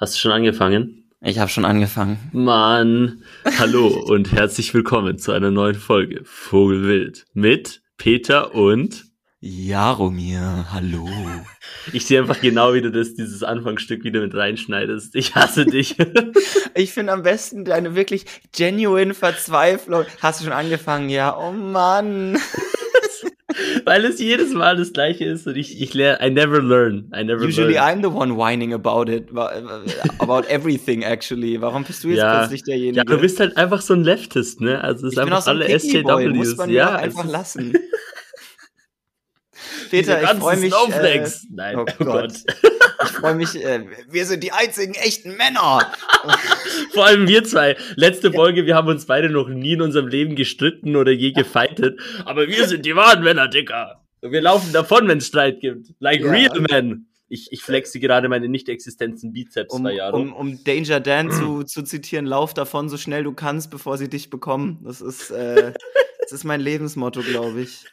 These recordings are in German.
Hast du schon angefangen? Ich habe schon angefangen. Mann, hallo und herzlich willkommen zu einer neuen Folge Vogelwild mit Peter und Jaromir. Hallo. Ich sehe einfach genau, wie du das, dieses Anfangsstück wieder mit reinschneidest. Ich hasse dich. ich finde am besten deine wirklich genuine Verzweiflung. Hast du schon angefangen? Ja, oh Mann. Weil es jedes Mal das gleiche ist und ich, ich lerne, I never learn. I never Usually learn. I'm the one whining about it, about everything actually. Warum bist du jetzt ja. plötzlich derjenige? Ja, du bist halt einfach so ein Leftist, ne? Also es ist ich einfach so alle SJWs. Muss man ja, einfach lassen. Peter, ich freue mich. Äh, Nein, oh, oh Gott. Ich freue mich. Äh, wir sind die einzigen echten Männer. Vor allem wir zwei. Letzte Folge, wir haben uns beide noch nie in unserem Leben gestritten oder je gefeitet. Aber wir sind die wahren Männer, Dicker. Wir laufen davon, wenn es Streit gibt. Like ja. real men. Ich, ich flexe gerade meine nicht-existenzen Bizeps um, Jahre. Um, um Danger Dan zu, zu zitieren, lauf davon so schnell du kannst, bevor sie dich bekommen. Das ist, äh, das ist mein Lebensmotto, glaube ich.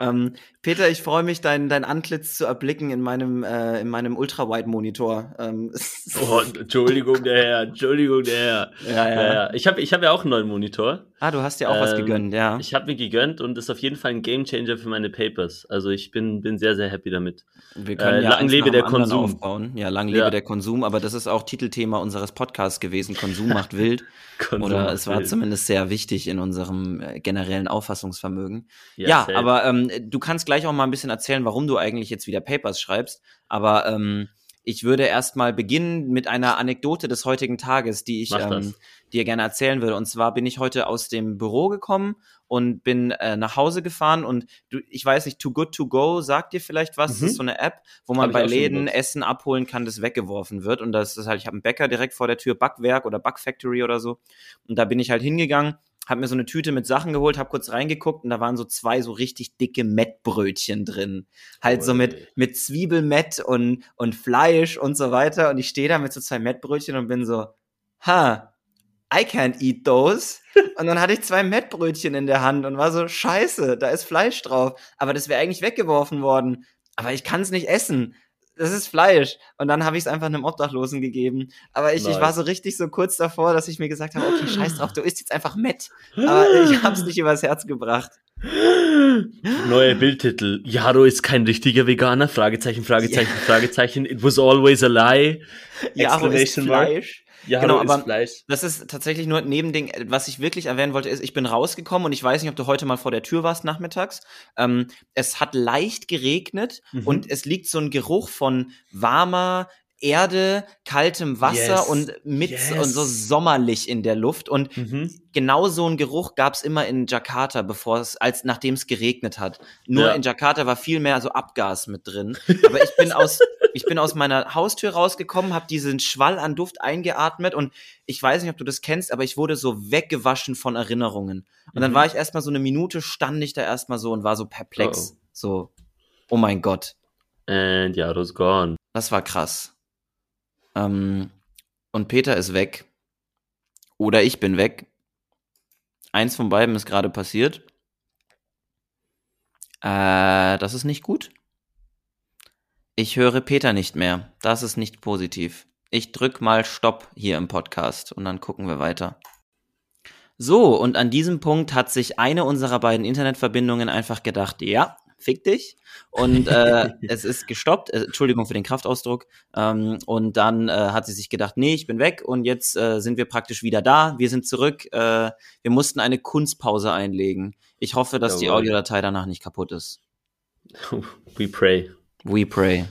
Ähm, Peter, ich freue mich, dein, dein Antlitz zu erblicken in meinem, äh, in meinem Ultra-Wide-Monitor. Ähm, oh, Entschuldigung, der Herr, Entschuldigung, der Herr. Ja, ja. ja, ja. Ich habe ich hab ja auch einen neuen Monitor. Ah, du hast ja auch ähm, was gegönnt, ja. Ich habe mir gegönnt und ist auf jeden Fall ein Gamechanger für meine Papers. Also ich bin, bin sehr, sehr happy damit. Wir können äh, ja lang lebe der Konsum. Aufbauen. Ja, lang lebe ja. der Konsum, aber das ist auch Titelthema unseres Podcasts gewesen. Konsum macht wild. Konsum Oder es war wild. zumindest sehr wichtig in unserem äh, generellen Auffassungsvermögen. Ja, ja aber ähm, du kannst gleich auch mal ein bisschen erzählen, warum du eigentlich jetzt wieder Papers schreibst. Aber ähm, ich würde erstmal beginnen mit einer Anekdote des heutigen Tages, die ich ähm, dir gerne erzählen würde. Und zwar bin ich heute aus dem Büro gekommen und bin äh, nach Hause gefahren und du, ich weiß nicht, Too Good To Go sagt dir vielleicht was. Mhm. Das ist so eine App, wo man bei Läden Essen abholen kann, das weggeworfen wird. Und das ist halt, ich habe einen Bäcker direkt vor der Tür, Backwerk oder Backfactory oder so. Und da bin ich halt hingegangen habe mir so eine Tüte mit Sachen geholt, habe kurz reingeguckt und da waren so zwei so richtig dicke Mettbrötchen drin. Halt oh, so mit, mit Zwiebelmett und, und Fleisch und so weiter. Und ich stehe da mit so zwei Mettbrötchen und bin so, ha, I can't eat those. Und dann hatte ich zwei Mettbrötchen in der Hand und war so, scheiße, da ist Fleisch drauf. Aber das wäre eigentlich weggeworfen worden. Aber ich kann es nicht essen das ist Fleisch. Und dann habe ich es einfach einem Obdachlosen gegeben. Aber ich, nice. ich war so richtig so kurz davor, dass ich mir gesagt habe, okay, scheiß drauf, du isst jetzt einfach Met. Aber ich habe es nicht übers Herz gebracht. Neuer Bildtitel. Jaro ist kein richtiger Veganer. Fragezeichen, Fragezeichen, yeah. Fragezeichen. It was always a lie. Jaro ist Fleisch. Ja, genau, aber Fleisch. das ist tatsächlich nur neben Ding, was ich wirklich erwähnen wollte, ist, ich bin rausgekommen und ich weiß nicht, ob du heute mal vor der Tür warst nachmittags. Ähm, es hat leicht geregnet mhm. und es liegt so ein Geruch von warmer, Erde, kaltem Wasser yes. und mit yes. und so sommerlich in der Luft. Und mhm. genau so ein Geruch gab's immer in Jakarta, bevor es, als nachdem es geregnet hat. Nur ja. in Jakarta war viel mehr so Abgas mit drin. Aber ich bin aus, ich bin aus meiner Haustür rausgekommen, habe diesen Schwall an Duft eingeatmet und ich weiß nicht, ob du das kennst, aber ich wurde so weggewaschen von Erinnerungen. Und mhm. dann war ich erstmal so eine Minute, stand ich da erstmal so und war so perplex. Oh. So, oh mein Gott. And Yaro's gone. Das war krass. Ähm, und Peter ist weg. Oder ich bin weg. Eins von beiden ist gerade passiert. Äh, das ist nicht gut. Ich höre Peter nicht mehr. Das ist nicht positiv. Ich drück mal Stopp hier im Podcast und dann gucken wir weiter. So, und an diesem Punkt hat sich eine unserer beiden Internetverbindungen einfach gedacht, ja, fick dich. Und äh, es ist gestoppt, äh, Entschuldigung für den Kraftausdruck. Ähm, und dann äh, hat sie sich gedacht, nee, ich bin weg und jetzt äh, sind wir praktisch wieder da. Wir sind zurück. Äh, wir mussten eine Kunstpause einlegen. Ich hoffe, dass die Audiodatei danach nicht kaputt ist. We pray. We pray.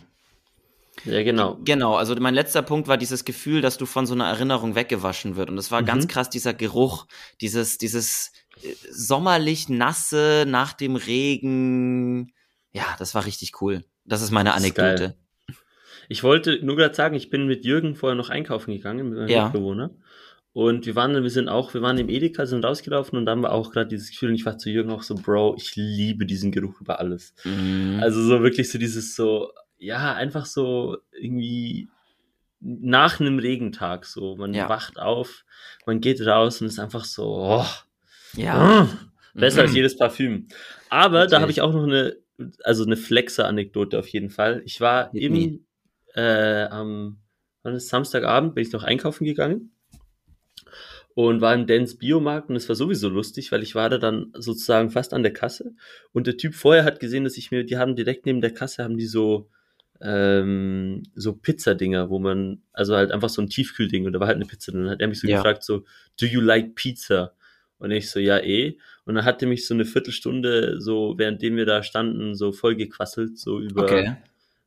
Ja, genau. Genau, also mein letzter Punkt war dieses Gefühl, dass du von so einer Erinnerung weggewaschen wird. Und es war mhm. ganz krass, dieser Geruch, dieses, dieses sommerlich nasse nach dem Regen. Ja, das war richtig cool. Das ist meine Anekdote. Ist ich wollte nur gerade sagen, ich bin mit Jürgen vorher noch einkaufen gegangen, mit meinem ja. Mitbewohner. Und wir waren, wir sind auch, wir waren im Edeka, sind rausgelaufen und dann war auch gerade dieses Gefühl, und ich war zu Jürgen auch so, Bro, ich liebe diesen Geruch über alles. Mhm. Also so wirklich so dieses so, ja, einfach so irgendwie nach einem Regentag so. Man ja. wacht auf, man geht raus und ist einfach so, oh, ja. Oh, besser mhm. als jedes Parfüm. Aber Natürlich. da habe ich auch noch eine, also eine Flexer-Anekdote auf jeden Fall. Ich war Hit im, äh, am Samstagabend, bin ich noch einkaufen gegangen und war im Dance Biomarkt und es war sowieso lustig, weil ich war da dann sozusagen fast an der Kasse und der Typ vorher hat gesehen, dass ich mir, die haben direkt neben der Kasse haben die so ähm, so Pizzadinger, wo man, also halt einfach so ein Tiefkühlding und da war halt eine Pizza drin. Dann hat er mich so ja. gefragt, so, do you like pizza? Und ich so, ja, eh. Und dann hat er mich so eine Viertelstunde, so, währenddem wir da standen, so voll gequasselt, so über okay.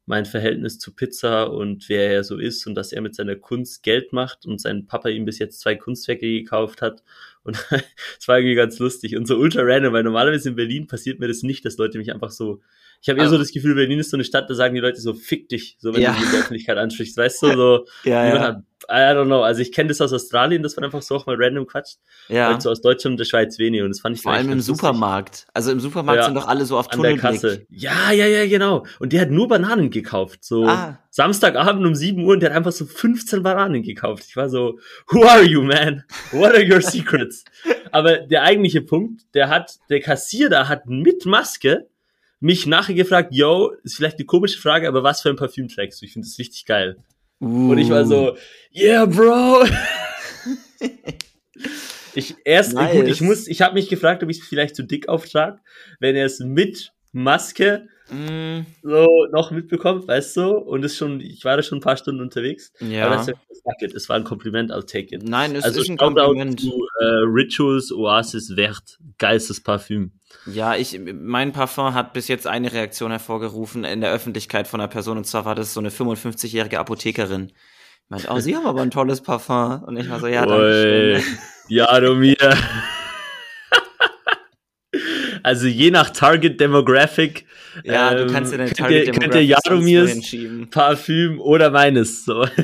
mein Verhältnis zu Pizza und wer er so ist und dass er mit seiner Kunst Geld macht und sein Papa ihm bis jetzt zwei Kunstwerke gekauft hat. Und es war irgendwie ganz lustig und so ultra random, weil normalerweise in Berlin passiert mir das nicht, dass Leute mich einfach so ich habe eher so das Gefühl, Berlin ist so eine Stadt, da sagen die Leute so, fick dich, so wenn ja. du die in der Öffentlichkeit ansprichst, weißt du, so, ja, ja. Hat, I don't know, also ich kenne das aus Australien, das war einfach so auch mal random quatscht, ja. halt so aus Deutschland und der Schweiz wenig und das fand ich Vor allem im Supermarkt, also im Supermarkt ja, sind doch alle so auf An der Kasse. Ja, ja, ja, genau, und der hat nur Bananen gekauft, so ah. Samstagabend um 7 Uhr und der hat einfach so 15 Bananen gekauft. Ich war so, who are you, man? What are your secrets? Aber der eigentliche Punkt, der hat, der Kassierer hat mit Maske mich nachher gefragt, yo, ist vielleicht eine komische Frage, aber was für ein Parfüm trägst du? Ich finde das richtig geil. Uh. Und ich war so, yeah, bro. ich erst, nice. gut, ich muss, ich habe mich gefragt, ob ich es vielleicht zu dick auftrage, wenn er es mit Maske mm. so noch mitbekommt, weißt du? Und es schon, ich war da schon ein paar Stunden unterwegs. Ja. Aber das, it. es war ein Kompliment, I'll take it. Nein, es also ist ein Kompliment. Zu, äh, Rituals Oasis Wert, geilstes Parfüm. Ja, ich, mein Parfum hat bis jetzt eine Reaktion hervorgerufen in der Öffentlichkeit von einer Person, und zwar war das so eine 55-jährige Apothekerin. Ich meinte, oh, Sie haben aber ein tolles Parfum. Und ich war so, ja, danke schön. Ja, du mir. Also je nach Target Demographic. Ja, ähm, du kannst ja deine Target Demographic könnt ihr Jaromirs Parfüm oder meines. So.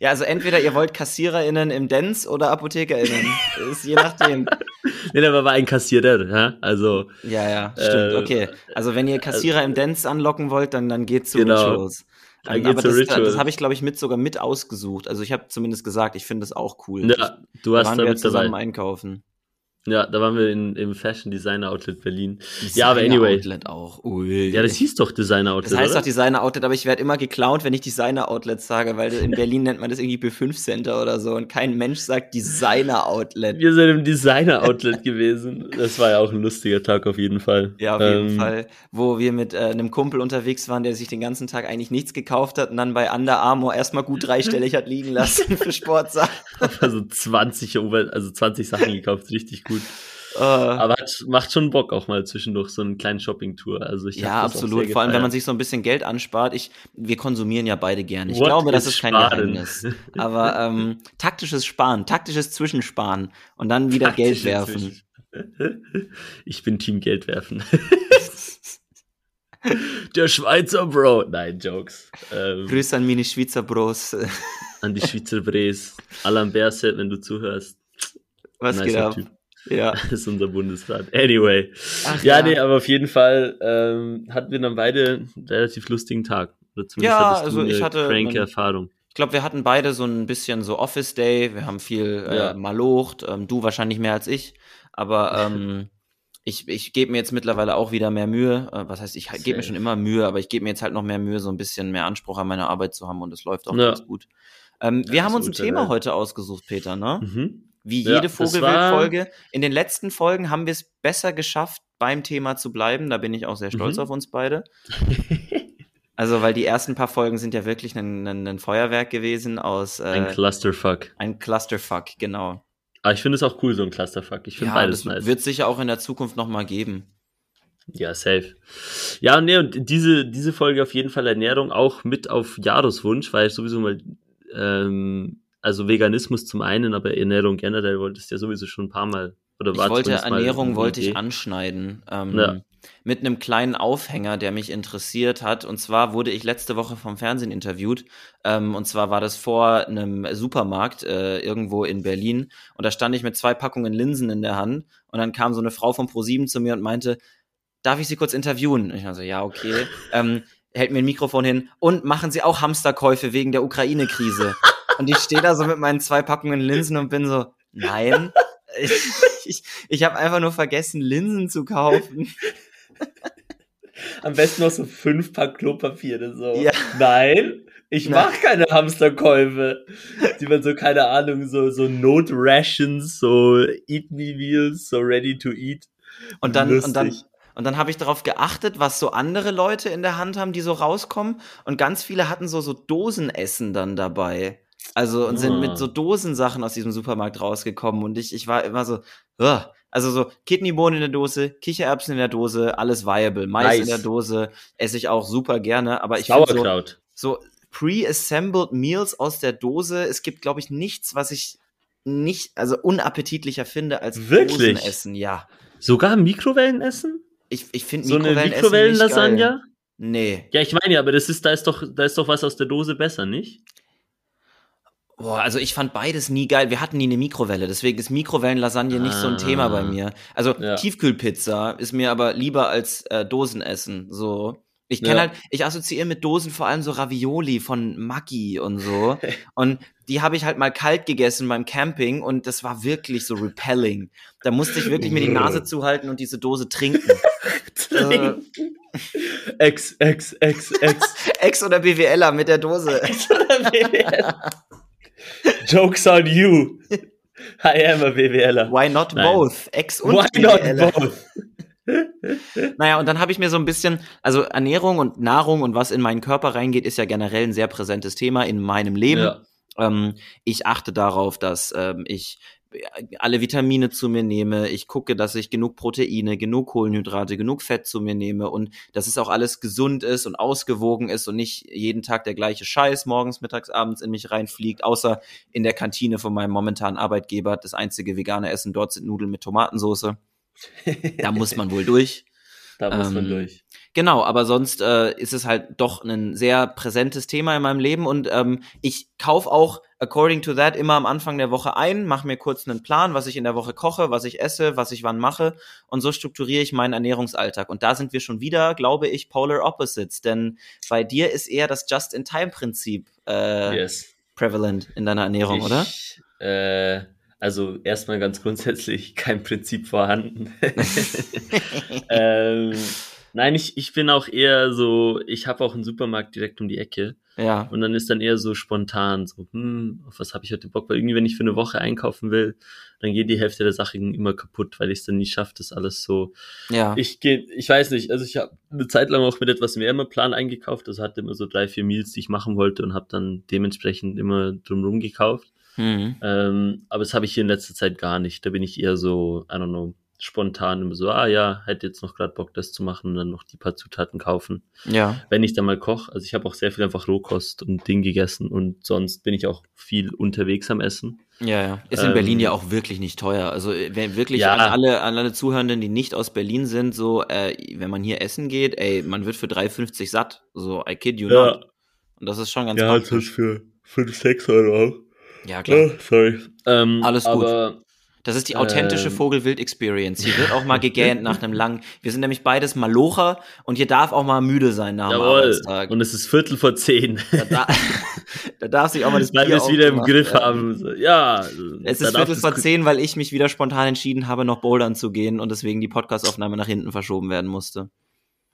Ja, also entweder ihr wollt KassiererInnen im Dance oder ApothekerInnen. ist je nachdem. nee, aber war ein Kassierer, ja? Also. Ja, ja, stimmt, äh, okay. Also wenn ihr Kassierer äh, im Dance anlocken wollt, dann, dann geht's zu genau. Rituals. Dann aber das, Rituals. das habe ich, glaube ich, mit sogar mit ausgesucht. Also ich habe zumindest gesagt, ich finde das auch cool. Ja, du hast da wir zusammen dabei. einkaufen. Ja, da waren wir in, im Fashion Designer Outlet Berlin. Designer ja, aber anyway. Outlet auch. Ui. Ja, das hieß doch Designer Outlet. Das heißt oder? doch Designer Outlet, aber ich werde immer geklaut, wenn ich Designer Outlet sage, weil in Berlin nennt man das irgendwie B5 Center oder so und kein Mensch sagt Designer Outlet. Wir sind im Designer Outlet gewesen. Das war ja auch ein lustiger Tag auf jeden Fall. Ja, auf jeden ähm, Fall. Wo wir mit äh, einem Kumpel unterwegs waren, der sich den ganzen Tag eigentlich nichts gekauft hat und dann bei Under Armour erstmal gut dreistellig hat liegen lassen für Sportsachen. Also 20, also 20 Sachen gekauft, richtig gut. Uh, Aber hat, macht schon Bock auch mal zwischendurch so eine kleine Shopping-Tour. Also ich ja, absolut. Vor allem, wenn man sich so ein bisschen Geld anspart. Ich, wir konsumieren ja beide gerne. Ich What glaube, das ist kein Sparen? Geheimnis. Aber ähm, taktisches Sparen, taktisches Zwischensparen und dann wieder Taktische Geld werfen. Ich bin Team Geld werfen. Der Schweizer Bro. Nein, Jokes. Ähm, Grüße an meine Schweizer Bros. an die Schweizer Bres. Alan Berset, wenn du zuhörst. Was geht ab? Typ. Ja. Das ist unser Bundesrat. Anyway. Ach, ja, ja, nee, aber auf jeden Fall ähm, hatten wir dann beide einen relativ lustigen Tag. Oder zumindest ja, also ich hatte cranke Erfahrung. Ich glaube, wir hatten beide so ein bisschen so Office Day. Wir haben viel äh, ja. malocht. Ähm, du wahrscheinlich mehr als ich. Aber ähm, ich, ich gebe mir jetzt mittlerweile auch wieder mehr Mühe. Äh, was heißt, ich gebe mir schon immer Mühe, aber ich gebe mir jetzt halt noch mehr Mühe, so ein bisschen mehr Anspruch an meine Arbeit zu haben und es läuft auch ja. ganz gut. Ähm, wir haben uns ein Thema heute ausgesucht, Peter, ne? Mhm. Wie jede ja, Vogelwild-Folge. In den letzten Folgen haben wir es besser geschafft, beim Thema zu bleiben. Da bin ich auch sehr stolz mhm. auf uns beide. also, weil die ersten paar Folgen sind ja wirklich ein, ein, ein Feuerwerk gewesen aus. Äh, ein Clusterfuck. Ein Clusterfuck, genau. Aber ich finde es auch cool, so ein Clusterfuck. Ich finde ja, beides das nice. Wird sicher auch in der Zukunft nochmal geben. Ja, safe. Ja, nee, und diese, diese Folge auf jeden Fall Ernährung auch mit auf Jaros Wunsch, weil ich sowieso mal ähm, also Veganismus zum einen, aber Ernährung generell wolltest du ja sowieso schon ein paar Mal oder war Ich wollte Ernährung wollte ich anschneiden. Ähm, ja. Mit einem kleinen Aufhänger, der mich interessiert hat. Und zwar wurde ich letzte Woche vom Fernsehen interviewt. Ähm, und zwar war das vor einem Supermarkt äh, irgendwo in Berlin. Und da stand ich mit zwei Packungen Linsen in der Hand. Und dann kam so eine Frau von Pro7 zu mir und meinte, darf ich Sie kurz interviewen? Und ich war so, ja, okay. ähm, hält mir ein Mikrofon hin. Und machen Sie auch Hamsterkäufe wegen der Ukraine-Krise? Und ich stehe da so mit meinen zwei Packungen Linsen und bin so, nein, ich, ich, ich habe einfach nur vergessen, Linsen zu kaufen. Am besten noch so fünf Pack Klopapiere, so. Ja. Nein, Ich mache keine Hamsterkäufe, die man so, keine Ahnung, so, so Not-Rations, so Eat-Me-Meals, so ready to eat. Und dann, Lustig. und dann, und dann habe ich darauf geachtet, was so andere Leute in der Hand haben, die so rauskommen. Und ganz viele hatten so, so Dosenessen dann dabei. Also und sind mit ah. so Dosensachen aus diesem Supermarkt rausgekommen. Und ich, ich war immer so, Ugh. also so Kidneybohnen in der Dose, Kichererbsen in der Dose, alles viable. Mais nice. in der Dose esse ich auch super gerne. Aber ich finde so, so pre-assembled Meals aus der Dose. Es gibt, glaube ich, nichts, was ich nicht, also unappetitlicher finde als Wirklich? Dosenessen, ja. Sogar Mikrowellenessen? Ich, ich finde so Mikrowellen eine Mikrowellenlasagne? Nee. Ja, ich meine ja, aber das ist, da ist doch, da ist doch was aus der Dose besser, nicht? Boah, also ich fand beides nie geil. Wir hatten nie eine Mikrowelle, deswegen ist Mikrowellenlasagne ah, nicht so ein Thema bei ah. mir. Also ja. Tiefkühlpizza ist mir aber lieber als äh, Dosenessen. So. Ich kenne ja. halt, ich assoziiere mit Dosen vor allem so Ravioli von Maggi und so. und die habe ich halt mal kalt gegessen beim Camping und das war wirklich so repelling. Da musste ich wirklich mir die Nase zuhalten und diese Dose trinken. trinken. Ex, Ex, Ex, Ex. Ex oder BWLer mit der Dose. Ex oder BWLer. Jokes on you. I am a BWLer. Why not Nein. both? Ex und Why BWLer. not both? naja, und dann habe ich mir so ein bisschen, also Ernährung und Nahrung und was in meinen Körper reingeht, ist ja generell ein sehr präsentes Thema in meinem Leben. Ja. Ähm, ich achte darauf, dass ähm, ich alle Vitamine zu mir nehme, ich gucke, dass ich genug Proteine, genug Kohlenhydrate, genug Fett zu mir nehme und dass es auch alles gesund ist und ausgewogen ist und nicht jeden Tag der gleiche Scheiß morgens, mittags, abends in mich reinfliegt, außer in der Kantine von meinem momentanen Arbeitgeber. Das einzige vegane Essen dort sind Nudeln mit Tomatensauce. da muss man wohl durch. Da muss ähm, man durch. Genau, aber sonst äh, ist es halt doch ein sehr präsentes Thema in meinem Leben und ähm, ich kaufe auch according to that immer am Anfang der Woche ein, mache mir kurz einen Plan, was ich in der Woche koche, was ich esse, was ich wann mache und so strukturiere ich meinen Ernährungsalltag. Und da sind wir schon wieder, glaube ich, polar opposites, denn bei dir ist eher das Just-in-Time-Prinzip äh, yes. prevalent in deiner Ernährung, ich, oder? Äh, also erstmal ganz grundsätzlich kein Prinzip vorhanden. ähm, Nein, ich, ich bin auch eher so, ich habe auch einen Supermarkt direkt um die Ecke. Ja. Und dann ist dann eher so spontan, so, hm, auf was habe ich heute Bock? Weil irgendwie, wenn ich für eine Woche einkaufen will, dann geht die Hälfte der Sachen immer kaputt, weil ich es dann nicht schaffe, das alles so. Ja. Ich gehe, ich weiß nicht, also ich habe eine Zeit lang auch mit etwas mehr im Plan eingekauft. Also hatte immer so drei, vier Meals, die ich machen wollte und habe dann dementsprechend immer drumherum gekauft. Mhm. Ähm, aber das habe ich hier in letzter Zeit gar nicht. Da bin ich eher so, I don't know, spontan immer so, ah ja, hätte jetzt noch gerade Bock, das zu machen und dann noch die paar Zutaten kaufen. Ja. Wenn ich dann mal koche. Also ich habe auch sehr viel einfach Rohkost und Ding gegessen und sonst bin ich auch viel unterwegs am Essen. Ja, ja. Ist in ähm, Berlin ja auch wirklich nicht teuer. Also wenn wirklich ja. an alle, an alle Zuhörenden, die nicht aus Berlin sind, so, äh, wenn man hier essen geht, ey, man wird für 3,50 satt. So, I kid you ja. not. Und das ist schon ganz Ja, das ist für 5, 6 Euro auch. Ja, klar. Oh, sorry. Ähm, Alles gut. Aber das ist die authentische ähm. Vogelwild-Experience. Hier wird auch mal gegähnt nach einem langen. Wir sind nämlich beides Malocher und hier darf auch mal müde sein nach dem Arbeitstag. Und es ist Viertel vor zehn. Da, da, da darf sich auch mal das Weil wir es wieder im Griff haben. Ja. Es ist Viertel vor zehn, weil ich mich wieder spontan entschieden habe, noch bouldern zu gehen und deswegen die Podcastaufnahme nach hinten verschoben werden musste.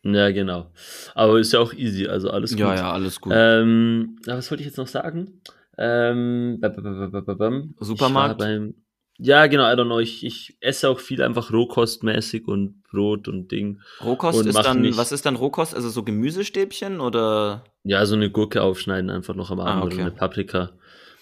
Ja, genau. Aber ist ja auch easy, also alles gut. Ja, ja, alles gut. Ähm, was wollte ich jetzt noch sagen? Ähm, Supermarkt. Ja, genau, I don't know. Ich, ich esse auch viel einfach rohkostmäßig und Brot und Ding. Rohkost und ist dann, nicht, was ist dann Rohkost? Also so Gemüsestäbchen oder? Ja, so eine Gurke aufschneiden einfach noch am Abend ah, okay. oder eine Paprika.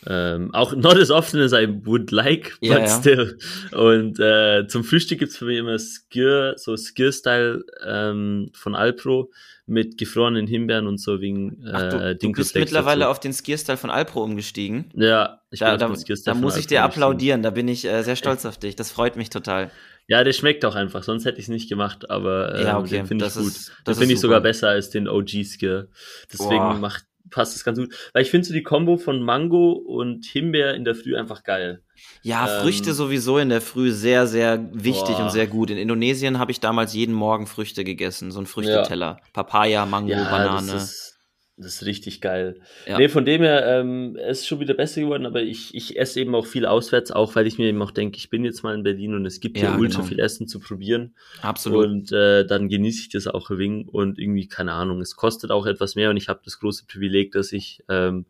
Ähm, auch not as often as I would like, but ja, still. Und äh, zum Frühstück gibt's für mich immer Skir, so Skir-Style ähm, von Alpro mit gefrorenen Himbeeren und so wegen äh, Ach, du, du bist mittlerweile dazu. auf den Skierstyle von Alpro umgestiegen. Ja, ich da, da, da muss ich dir applaudieren, da bin ich äh, sehr stolz auf dich. Das freut mich total. Ja, der schmeckt auch einfach, sonst hätte ich es nicht gemacht, aber äh, ja, okay. den finde ich gut. Ist, den finde ich sogar besser als den OG Skier. Deswegen macht passt es ganz gut. Weil ich finde so die Kombo von Mango und Himbeer in der Früh einfach geil. Ja, ähm, Früchte sowieso in der Früh sehr, sehr wichtig boah. und sehr gut. In Indonesien habe ich damals jeden Morgen Früchte gegessen, so ein Früchteteller. Ja. Papaya, Mango, ja, Banane. Das ist, Das ist richtig geil. Ja. Nee, von dem her, ähm, es ist schon wieder besser geworden, aber ich, ich esse eben auch viel auswärts, auch weil ich mir eben auch denke, ich bin jetzt mal in Berlin und es gibt ja, hier ultra genau. viel Essen zu probieren. Absolut. Und äh, dann genieße ich das auch ein wenig und irgendwie, keine Ahnung, es kostet auch etwas mehr und ich habe das große Privileg, dass ich ähm,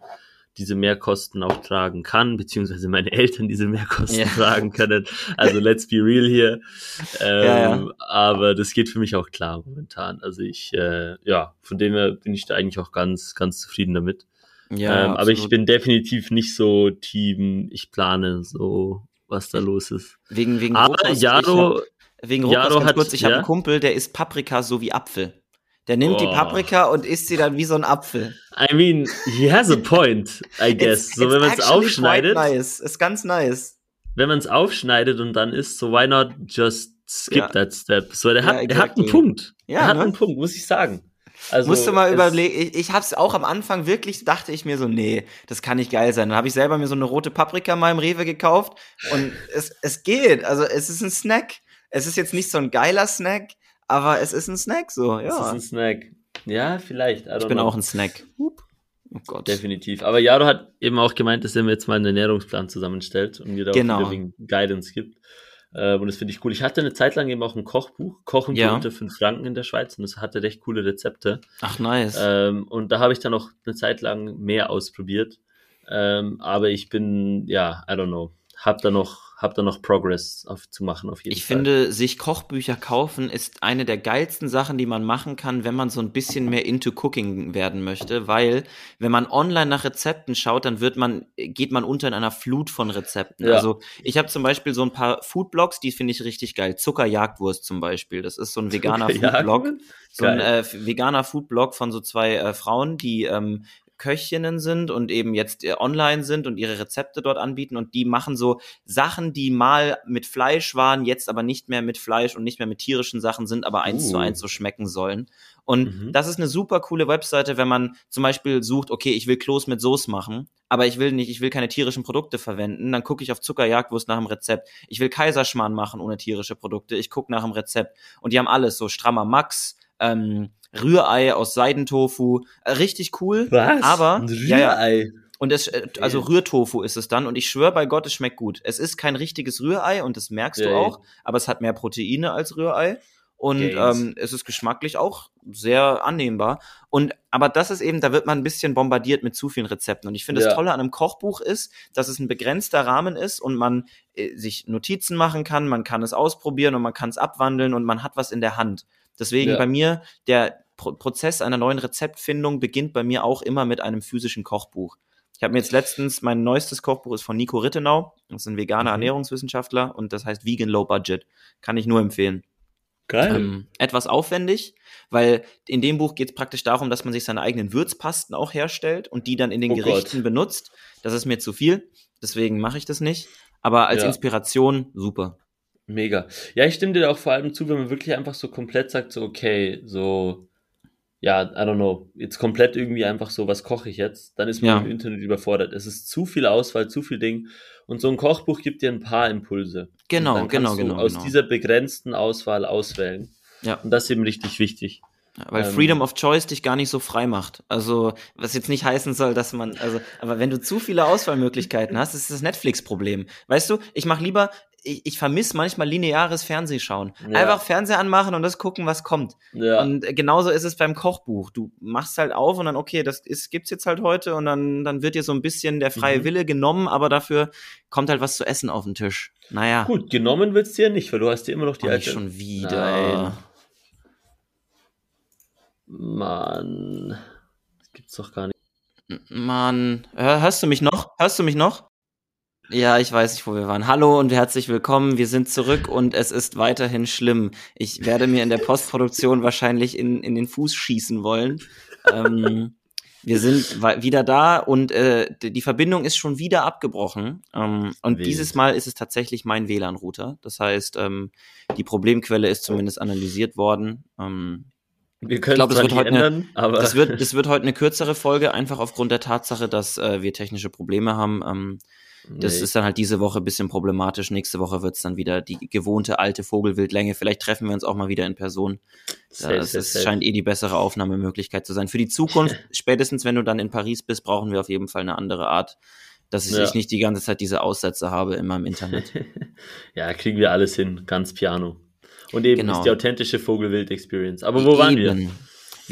diese Mehrkosten auch tragen kann, beziehungsweise meine Eltern diese Mehrkosten ja. tragen können. Also let's be real hier. Ähm, ja, ja. Aber das geht für mich auch klar momentan. Also ich, äh, ja, von dem her bin ich da eigentlich auch ganz, ganz zufrieden damit. Ja, ähm, aber ich bin definitiv nicht so Team, ich plane so, was da los ist. Wegen, wegen aber Rotos, Jaro, hab, wegen Rotos, Jaro hat, kurz, ich habe einen Kumpel, der isst Paprika so wie Apfel. Der nimmt oh. die Paprika und isst sie dann wie so ein Apfel. I mean, he has a point, I guess. It's, so, wenn man es aufschneidet. Nice. Ist ganz nice. Wenn man es aufschneidet und dann isst, so why not just skip ja. that step? So, der, ja, hat, exactly. der hat einen Punkt. Ja, er hat ne? einen Punkt, muss ich sagen. Also, Musste mal überlegen, ich, ich habe es auch am Anfang wirklich, dachte ich mir so, nee, das kann nicht geil sein. Dann habe ich selber mir so eine rote Paprika mal im Rewe gekauft und es, es geht. Also es ist ein Snack. Es ist jetzt nicht so ein geiler Snack, aber es ist ein Snack so, ja. Es ist ein Snack. Ja, vielleicht. Ich bin know. auch ein Snack. Oh Gott. Definitiv. Aber Jaro hat eben auch gemeint, dass er mir jetzt mal einen Ernährungsplan zusammenstellt und mir da genau. auch Guidance gibt. Äh, und das finde ich cool. Ich hatte eine Zeit lang eben auch ein Kochbuch, Kochen ja. für unter 5 Franken in der Schweiz und das hatte recht coole Rezepte. Ach, nice. Ähm, und da habe ich dann auch eine Zeit lang mehr ausprobiert. Ähm, aber ich bin, ja, I don't know, hab da noch habe da noch Progress auf, zu machen auf jeden ich Fall. Ich finde, sich Kochbücher kaufen ist eine der geilsten Sachen, die man machen kann, wenn man so ein bisschen mehr into Cooking werden möchte, weil wenn man online nach Rezepten schaut, dann wird man geht man unter in einer Flut von Rezepten. Ja. Also ich habe zum Beispiel so ein paar Foodblogs, die finde ich richtig geil. Zuckerjagdwurst zum Beispiel, das ist so ein veganer Foodblog, so ein äh, veganer Foodblog von so zwei äh, Frauen, die ähm, Köchinnen sind und eben jetzt äh, online sind und ihre Rezepte dort anbieten und die machen so Sachen, die mal mit Fleisch waren, jetzt aber nicht mehr mit Fleisch und nicht mehr mit tierischen Sachen sind, aber eins uh. zu eins so schmecken sollen. Und mhm. das ist eine super coole Webseite, wenn man zum Beispiel sucht, okay, ich will Kloß mit Soße machen, aber ich will nicht, ich will keine tierischen Produkte verwenden, dann gucke ich auf Zuckerjagdwurst nach dem Rezept. Ich will Kaiserschmarrn machen ohne tierische Produkte, ich gucke nach dem Rezept. Und die haben alles, so strammer Max, ähm, Rührei aus Seidentofu. Äh, richtig cool. Was? Aber Rührei. Ja. Und es, äh, also Rührtofu ist es dann. Und ich schwöre bei Gott, es schmeckt gut. Es ist kein richtiges Rührei und das merkst ja, du auch, aber es hat mehr Proteine als Rührei. Und ähm, es ist geschmacklich auch sehr annehmbar. Und aber das ist eben, da wird man ein bisschen bombardiert mit zu vielen Rezepten. Und ich finde, ja. das Tolle an einem Kochbuch ist, dass es ein begrenzter Rahmen ist und man äh, sich Notizen machen kann, man kann es ausprobieren und man kann es abwandeln und man hat was in der Hand. Deswegen ja. bei mir, der Pro Prozess einer neuen Rezeptfindung beginnt bei mir auch immer mit einem physischen Kochbuch. Ich habe mir jetzt letztens, mein neuestes Kochbuch ist von Nico Rittenau. Das ist ein veganer mhm. Ernährungswissenschaftler und das heißt Vegan Low Budget. Kann ich nur empfehlen. Geil. Ähm, etwas aufwendig, weil in dem Buch geht es praktisch darum, dass man sich seine eigenen Würzpasten auch herstellt und die dann in den oh Gerichten Gott. benutzt. Das ist mir zu viel, deswegen mache ich das nicht. Aber als ja. Inspiration super. Mega. Ja, ich stimme dir auch vor allem zu, wenn man wirklich einfach so komplett sagt, so, okay, so, ja, I don't know, jetzt komplett irgendwie einfach so, was koche ich jetzt, dann ist man ja. im Internet überfordert. Es ist zu viel Auswahl, zu viel Ding. Und so ein Kochbuch gibt dir ein paar Impulse. Genau, genau, genau. Aus genau. dieser begrenzten Auswahl auswählen. Ja. Und das ist eben richtig wichtig. Ja, weil ähm, Freedom of Choice dich gar nicht so frei macht. Also, was jetzt nicht heißen soll, dass man, also, aber wenn du zu viele Auswahlmöglichkeiten hast, ist das Netflix-Problem. Weißt du, ich mache lieber, ich, ich vermisse manchmal lineares Fernsehschauen. Ja. Einfach Fernseher anmachen und das gucken, was kommt. Ja. Und genauso ist es beim Kochbuch. Du machst halt auf und dann, okay, das ist, gibt's jetzt halt heute und dann, dann wird dir so ein bisschen der freie mhm. Wille genommen, aber dafür kommt halt was zu essen auf den Tisch. Naja. Gut, genommen wird's dir nicht, weil du hast dir immer noch die oh, alte. schon wieder. Nein. Mann. Das gibt's doch gar nicht. Mann. Hörst du mich noch? Hörst du mich noch? Ja, ich weiß nicht, wo wir waren. Hallo und herzlich willkommen. Wir sind zurück und es ist weiterhin schlimm. Ich werde mir in der Postproduktion wahrscheinlich in, in den Fuß schießen wollen. Ähm, wir sind wieder da und äh, die Verbindung ist schon wieder abgebrochen. Ähm, und Wild. dieses Mal ist es tatsächlich mein WLAN-Router. Das heißt, ähm, die Problemquelle ist zumindest analysiert worden. Ähm, wir können ich glaube, es wird heute ändern, eine, aber das wird, das wird heute eine kürzere Folge, einfach aufgrund der Tatsache, dass äh, wir technische Probleme haben. Ähm, Das nee. ist dann halt diese Woche ein bisschen problematisch. Nächste Woche wird es dann wieder die gewohnte alte Vogelwildlänge. Vielleicht treffen wir uns auch mal wieder in Person. Das safe, scheint eh die bessere Aufnahmemöglichkeit zu sein. Für die Zukunft, spätestens wenn du dann in Paris bist, brauchen wir auf jeden Fall eine andere Art dass ich, ja. nicht die ganze Zeit diese Aussätze habe in meinem Internet. ja, kriegen wir alles hin, ganz piano. Und eben genau. ist die authentische Vogelwild-Experience. Aber wo eben. waren wir?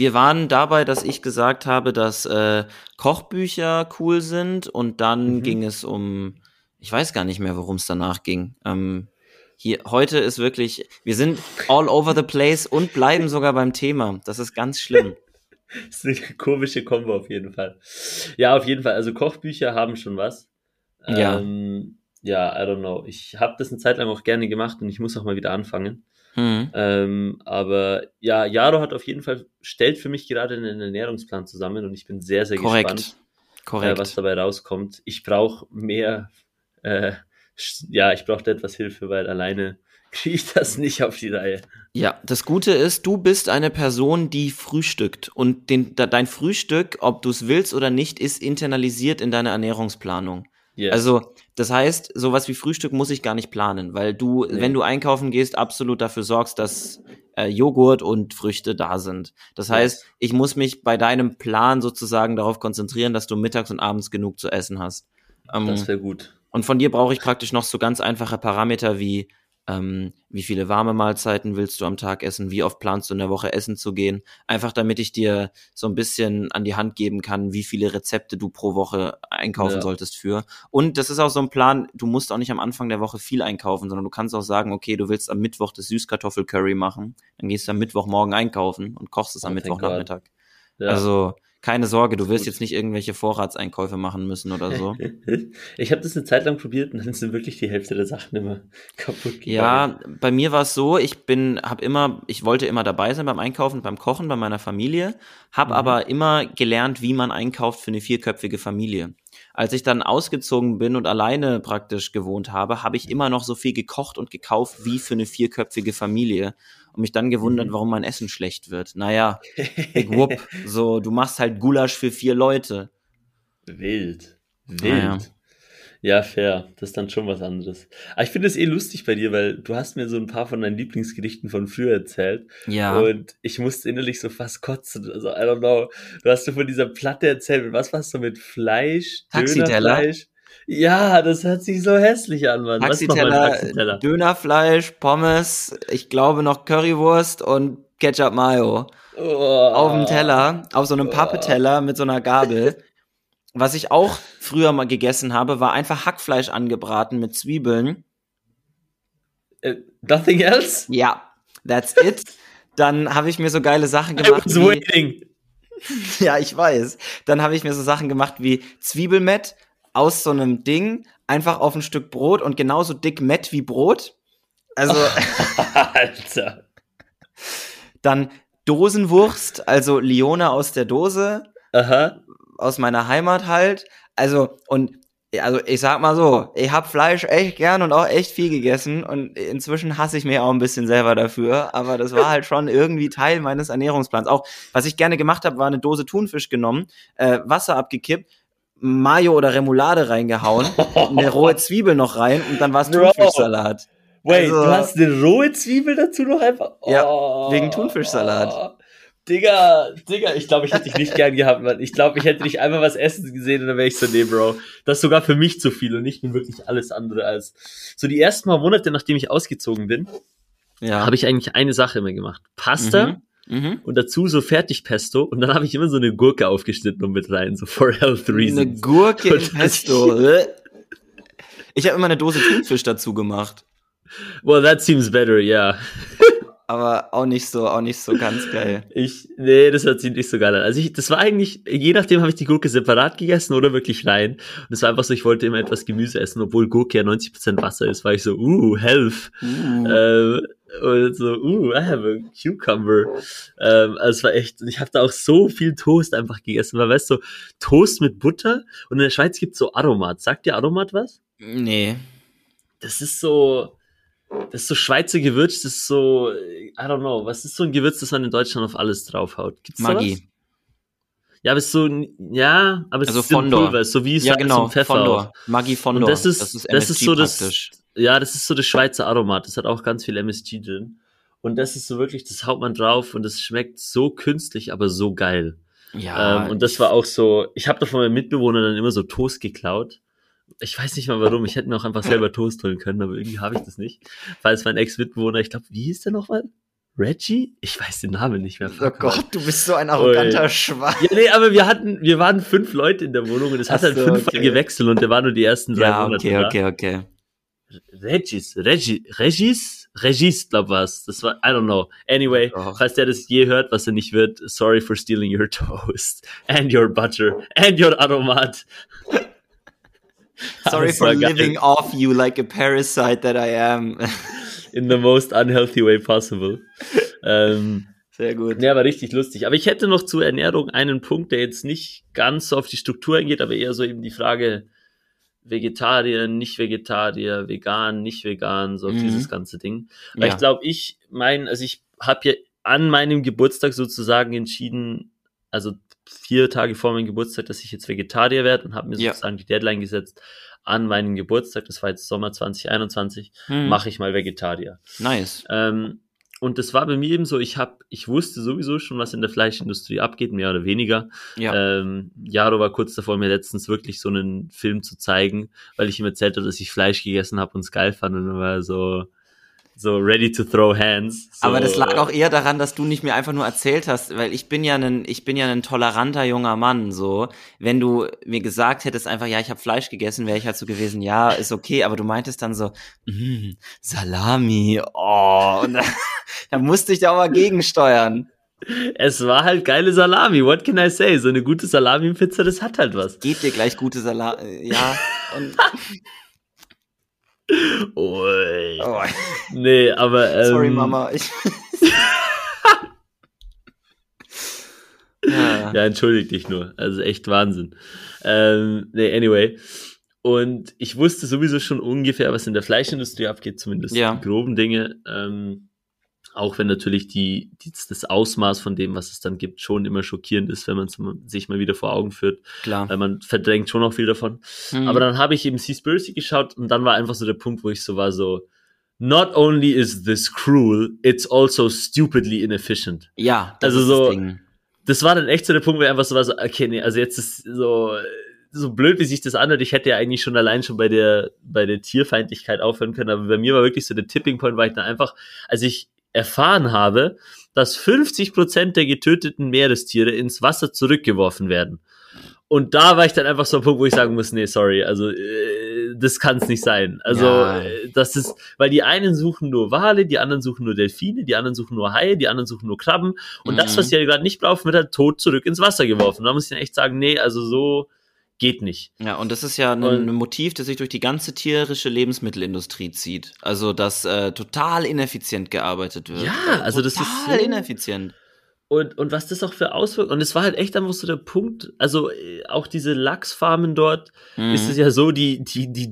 Wir waren dabei, dass ich gesagt habe, dass äh, Kochbücher cool sind und dann mhm. ging es um, ich weiß gar nicht mehr, worum es danach ging. Ähm, hier, heute ist wirklich, wir sind all over the place und bleiben sogar beim Thema. Das ist ganz schlimm. das ist eine komische Kombo auf jeden Fall. Ja, auf jeden Fall. Also Kochbücher haben schon was. Ja. Ähm, ja, I don't know. Ich habe das eine Zeit lang auch gerne gemacht und ich muss auch mal wieder anfangen. Mhm. Ähm, aber ja, Jaro hat auf jeden Fall, stellt für mich gerade einen Ernährungsplan zusammen und ich bin sehr, sehr Korrekt. gespannt, Korrekt. Äh, was dabei rauskommt. Ich brauche mehr, äh, ja, ich brauche etwas Hilfe, weil alleine kriege ich das nicht auf die Reihe. Ja, das Gute ist, du bist eine Person, die frühstückt und den, dein Frühstück, ob du es willst oder nicht, ist internalisiert in deine Ernährungsplanung. Yes. Also, das heißt, sowas wie Frühstück muss ich gar nicht planen, weil du, nee. wenn du einkaufen gehst, absolut dafür sorgst, dass äh, Joghurt und Früchte da sind. Das yes. heißt, ich muss mich bei deinem Plan sozusagen darauf konzentrieren, dass du mittags und abends genug zu essen hast. Ähm, das wäre gut. Und von dir brauche ich praktisch noch so ganz einfache Parameter wie ähm, wie viele warme Mahlzeiten willst du am Tag essen, wie oft planst du in der Woche essen zu gehen, einfach damit ich dir so ein bisschen an die Hand geben kann, wie viele Rezepte du pro Woche einkaufen ja. solltest für. Und das ist auch so ein Plan, du musst auch nicht am Anfang der Woche viel einkaufen, sondern du kannst auch sagen, okay, du willst am Mittwoch das Süßkartoffelcurry machen, dann gehst du am Mittwochmorgen einkaufen und kochst es am oh, Mittwochnachmittag. Ja. Also keine Sorge, du wirst jetzt nicht irgendwelche Vorratseinkäufe machen müssen oder so. ich habe das eine Zeit lang probiert und dann sind wirklich die Hälfte der Sachen immer kaputt gegangen. Ja, bei mir war es so, ich bin, habe immer, ich wollte immer dabei sein beim Einkaufen, beim Kochen bei meiner Familie, habe mhm. aber immer gelernt, wie man einkauft für eine vierköpfige Familie. Als ich dann ausgezogen bin und alleine praktisch gewohnt habe, habe ich immer noch so viel gekocht und gekauft wie für eine vierköpfige Familie und mich dann gewundert, mhm. warum mein Essen schlecht wird. Naja, big whoop, so, du machst halt Gulasch für vier Leute. Wild. Wild. Naja. Ja, fair. Das ist dann schon was anderes. Aber ich finde es eh lustig bei dir, weil du hast mir so ein paar von deinen Lieblingsgerichten von früher erzählt. Ja. Und ich musste innerlich so fast kotzen. Also, I don't know. Du hast du von dieser Platte erzählt. Was warst du mit Fleisch? Taxiteller? Ja, das hört sich so hässlich an, Mann. Taxiteller, Dönerfleisch, Pommes, ich glaube noch Currywurst und Ketchup Mayo. Oh. Auf dem Teller, auf so einem oh. Pappeteller mit so einer Gabel. Was ich auch früher mal gegessen habe, war einfach Hackfleisch angebraten mit Zwiebeln. Uh, nothing else? Ja, that's it. Dann habe ich mir so geile Sachen gemacht. I was waiting. ja, ich weiß. Dann habe ich mir so Sachen gemacht wie Zwiebelmett, aus so einem Ding einfach auf ein Stück Brot und genauso dick Mett wie Brot. Also. Alter. Dann Dosenwurst, also Lione aus der Dose. Aha. Aus meiner Heimat halt. Also, und also ich sag mal so, ich hab Fleisch echt gern und auch echt viel gegessen und inzwischen hasse ich mich auch ein bisschen selber dafür, aber das war halt schon irgendwie Teil meines Ernährungsplans. Auch was ich gerne gemacht habe, war eine Dose Thunfisch genommen, äh, Wasser abgekippt, Mayo oder Remoulade reingehauen, eine rohe Zwiebel noch rein und dann war es Thunfischsalat. Wait, also, du hast eine rohe Zwiebel dazu noch einfach? Oh, ja, wegen Thunfischsalat. Digga, Digga, ich glaube, ich hätte dich nicht gern gehabt, Mann. Ich glaube, ich hätte dich einmal was essen gesehen und dann wäre ich so, nee, Bro. Das ist sogar für mich zu viel und nicht wirklich alles andere als. So die ersten paar Monate, nachdem ich ausgezogen bin, ja. habe ich eigentlich eine Sache immer gemacht. Pasta, mhm. Mhm. Und dazu so Fertigpesto. Und dann habe ich immer so eine Gurke aufgeschnitten und mit rein, so for health reasons. Eine Gurke in Pesto. ich habe immer eine Dose Thunfisch dazu gemacht. Well, that seems better, yeah. aber auch nicht so, auch nicht so ganz geil. Ich, nee, das hört sich nicht so geil an. Also ich, das war eigentlich, je nachdem habe ich die Gurke separat gegessen oder wirklich rein. Und es war einfach so, ich wollte immer etwas Gemüse essen, obwohl Gurke ja 90% Wasser ist, war ich so, uh, health. Uh. Ähm, und so, uh, I have a cucumber. Ähm, also es war echt, ich habe da auch so viel Toast einfach gegessen, weil weißt du, Toast mit Butter und in der Schweiz gibt's so Aromat. Sagt dir Aromat was? Nee. Das ist so, das ist so Schweizer Gewürz, das ist so, I don't know, was ist so ein Gewürz, das man in Deutschland auf alles draufhaut? Gibt's Maggi. Ja, aber es ist so, ja, aber es also ist Fondor. Pulver, so wie es ja, genau, zum Pfeffer Fondor. Maggi Fondor. Und das ist, das ist, das ist so praktisch. Ja, das ist so das Schweizer Aromat. Das hat auch ganz viel MSG drin. Und das ist so wirklich, das haut man drauf und das schmeckt so künstlich, aber so geil. Ja. Ähm, und das war auch so, ich habe da von meinem Mitbewohner dann immer so Toast geklaut. Ich weiß nicht mal warum, ich hätte mir auch einfach selber Toast holen können, aber irgendwie habe ich das nicht. Falls mein Ex-Mitbewohner, ich glaube, wie hieß der nochmal? Reggie? Ich weiß den Namen nicht mehr. Oh Gott, du bist so ein arroganter Schwein. Ja, nee, aber wir hatten, wir waren fünf Leute in der Wohnung und es hat so, halt fünfmal okay. gewechselt und der war nur die ersten drei ja, Monate. Okay, okay, okay. Regis, Regis, Regis, Regis, glaub was. Das war, I don't know. Anyway, oh. falls der das je hört, was er nicht wird, sorry for stealing your toast and your butter and your aromat. sorry for living off you like a parasite that I am. In the most unhealthy way possible. ähm, Sehr gut. Ja, war richtig lustig. Aber ich hätte noch zur Ernährung einen Punkt, der jetzt nicht ganz so auf die Struktur eingeht, aber eher so eben die Frage, Vegetarier, nicht Vegetarier, vegan, nicht vegan, so mhm. dieses ganze Ding. Weil ja. ich glaube, ich mein, also ich habe ja an meinem Geburtstag sozusagen entschieden, also vier Tage vor meinem Geburtstag, dass ich jetzt Vegetarier werde und habe mir ja. sozusagen die Deadline gesetzt, an meinem Geburtstag, das war jetzt Sommer 2021, mhm. mache ich mal Vegetarier. Nice. Ähm, und das war bei mir eben so, ich habe, ich wusste sowieso schon, was in der Fleischindustrie abgeht, mehr oder weniger. Ja. Ähm, Jaro war kurz davor, mir letztens wirklich so einen Film zu zeigen, weil ich ihm erzählt habe, dass ich Fleisch gegessen habe und es geil fand. Und dann war so, so ready to throw hands. So. Aber das lag auch eher daran, dass du nicht mir einfach nur erzählt hast, weil ich bin ja ein, ich bin ja ein toleranter junger Mann, so. Wenn du mir gesagt hättest einfach, ja, ich habe Fleisch gegessen, wäre ich halt so gewesen, ja, ist okay, aber du meintest dann so, mm, Salami, oh, und da, da musste ich da auch mal gegensteuern. Es war halt geile Salami, what can I say? So eine gute Salami-Pizza, das hat halt was. Geht dir gleich gute Salami, ja, und Ui. Oh. Nee, aber. Ähm, Sorry, Mama. Ich ja. ja, entschuldig dich nur. Also echt Wahnsinn. Ähm, nee, anyway. Und ich wusste sowieso schon ungefähr, was in der Fleischindustrie abgeht, zumindest ja. die groben Dinge. Ähm, auch wenn natürlich die, die, das Ausmaß von dem, was es dann gibt, schon immer schockierend ist, wenn man es sich mal wieder vor Augen führt. Klar. Weil man verdrängt schon noch viel davon. Mhm. Aber dann habe ich eben Seaspiracy geschaut und dann war einfach so der Punkt, wo ich so war, so, not only is this cruel, it's also stupidly inefficient. Ja, das also so, das, das, war dann echt so der Punkt, wo ich einfach so war, so, okay, nee, also jetzt ist so, so blöd, wie sich das anhört, ich hätte ja eigentlich schon allein schon bei der, bei der Tierfeindlichkeit aufhören können, aber bei mir war wirklich so der Tipping Point, weil ich dann einfach, also ich, erfahren habe, dass 50 Prozent der getöteten Meerestiere ins Wasser zurückgeworfen werden. Und da war ich dann einfach so ein Punkt, wo ich sagen muss, nee, sorry, also äh, das kann es nicht sein. Also ja. äh, das ist, weil die einen suchen nur Wale, die anderen suchen nur Delfine, die anderen suchen nur Haie, die anderen suchen nur Krabben und mhm. das, was sie ja gerade nicht brauchen, wird halt tot zurück ins Wasser geworfen. Da muss ich dann echt sagen, nee, also so geht nicht. Ja, und das ist ja ein, ein, Motiv, das sich durch die ganze tierische Lebensmittelindustrie zieht. Also, dass äh, total ineffizient gearbeitet wird. Ja, also das ist total ineffizient. Und, und was das auch für Auswirkungen, und es war halt echt einfach so der Punkt, also äh, auch diese Lachsfarmen dort, mhm. ist es ja so, die, die, die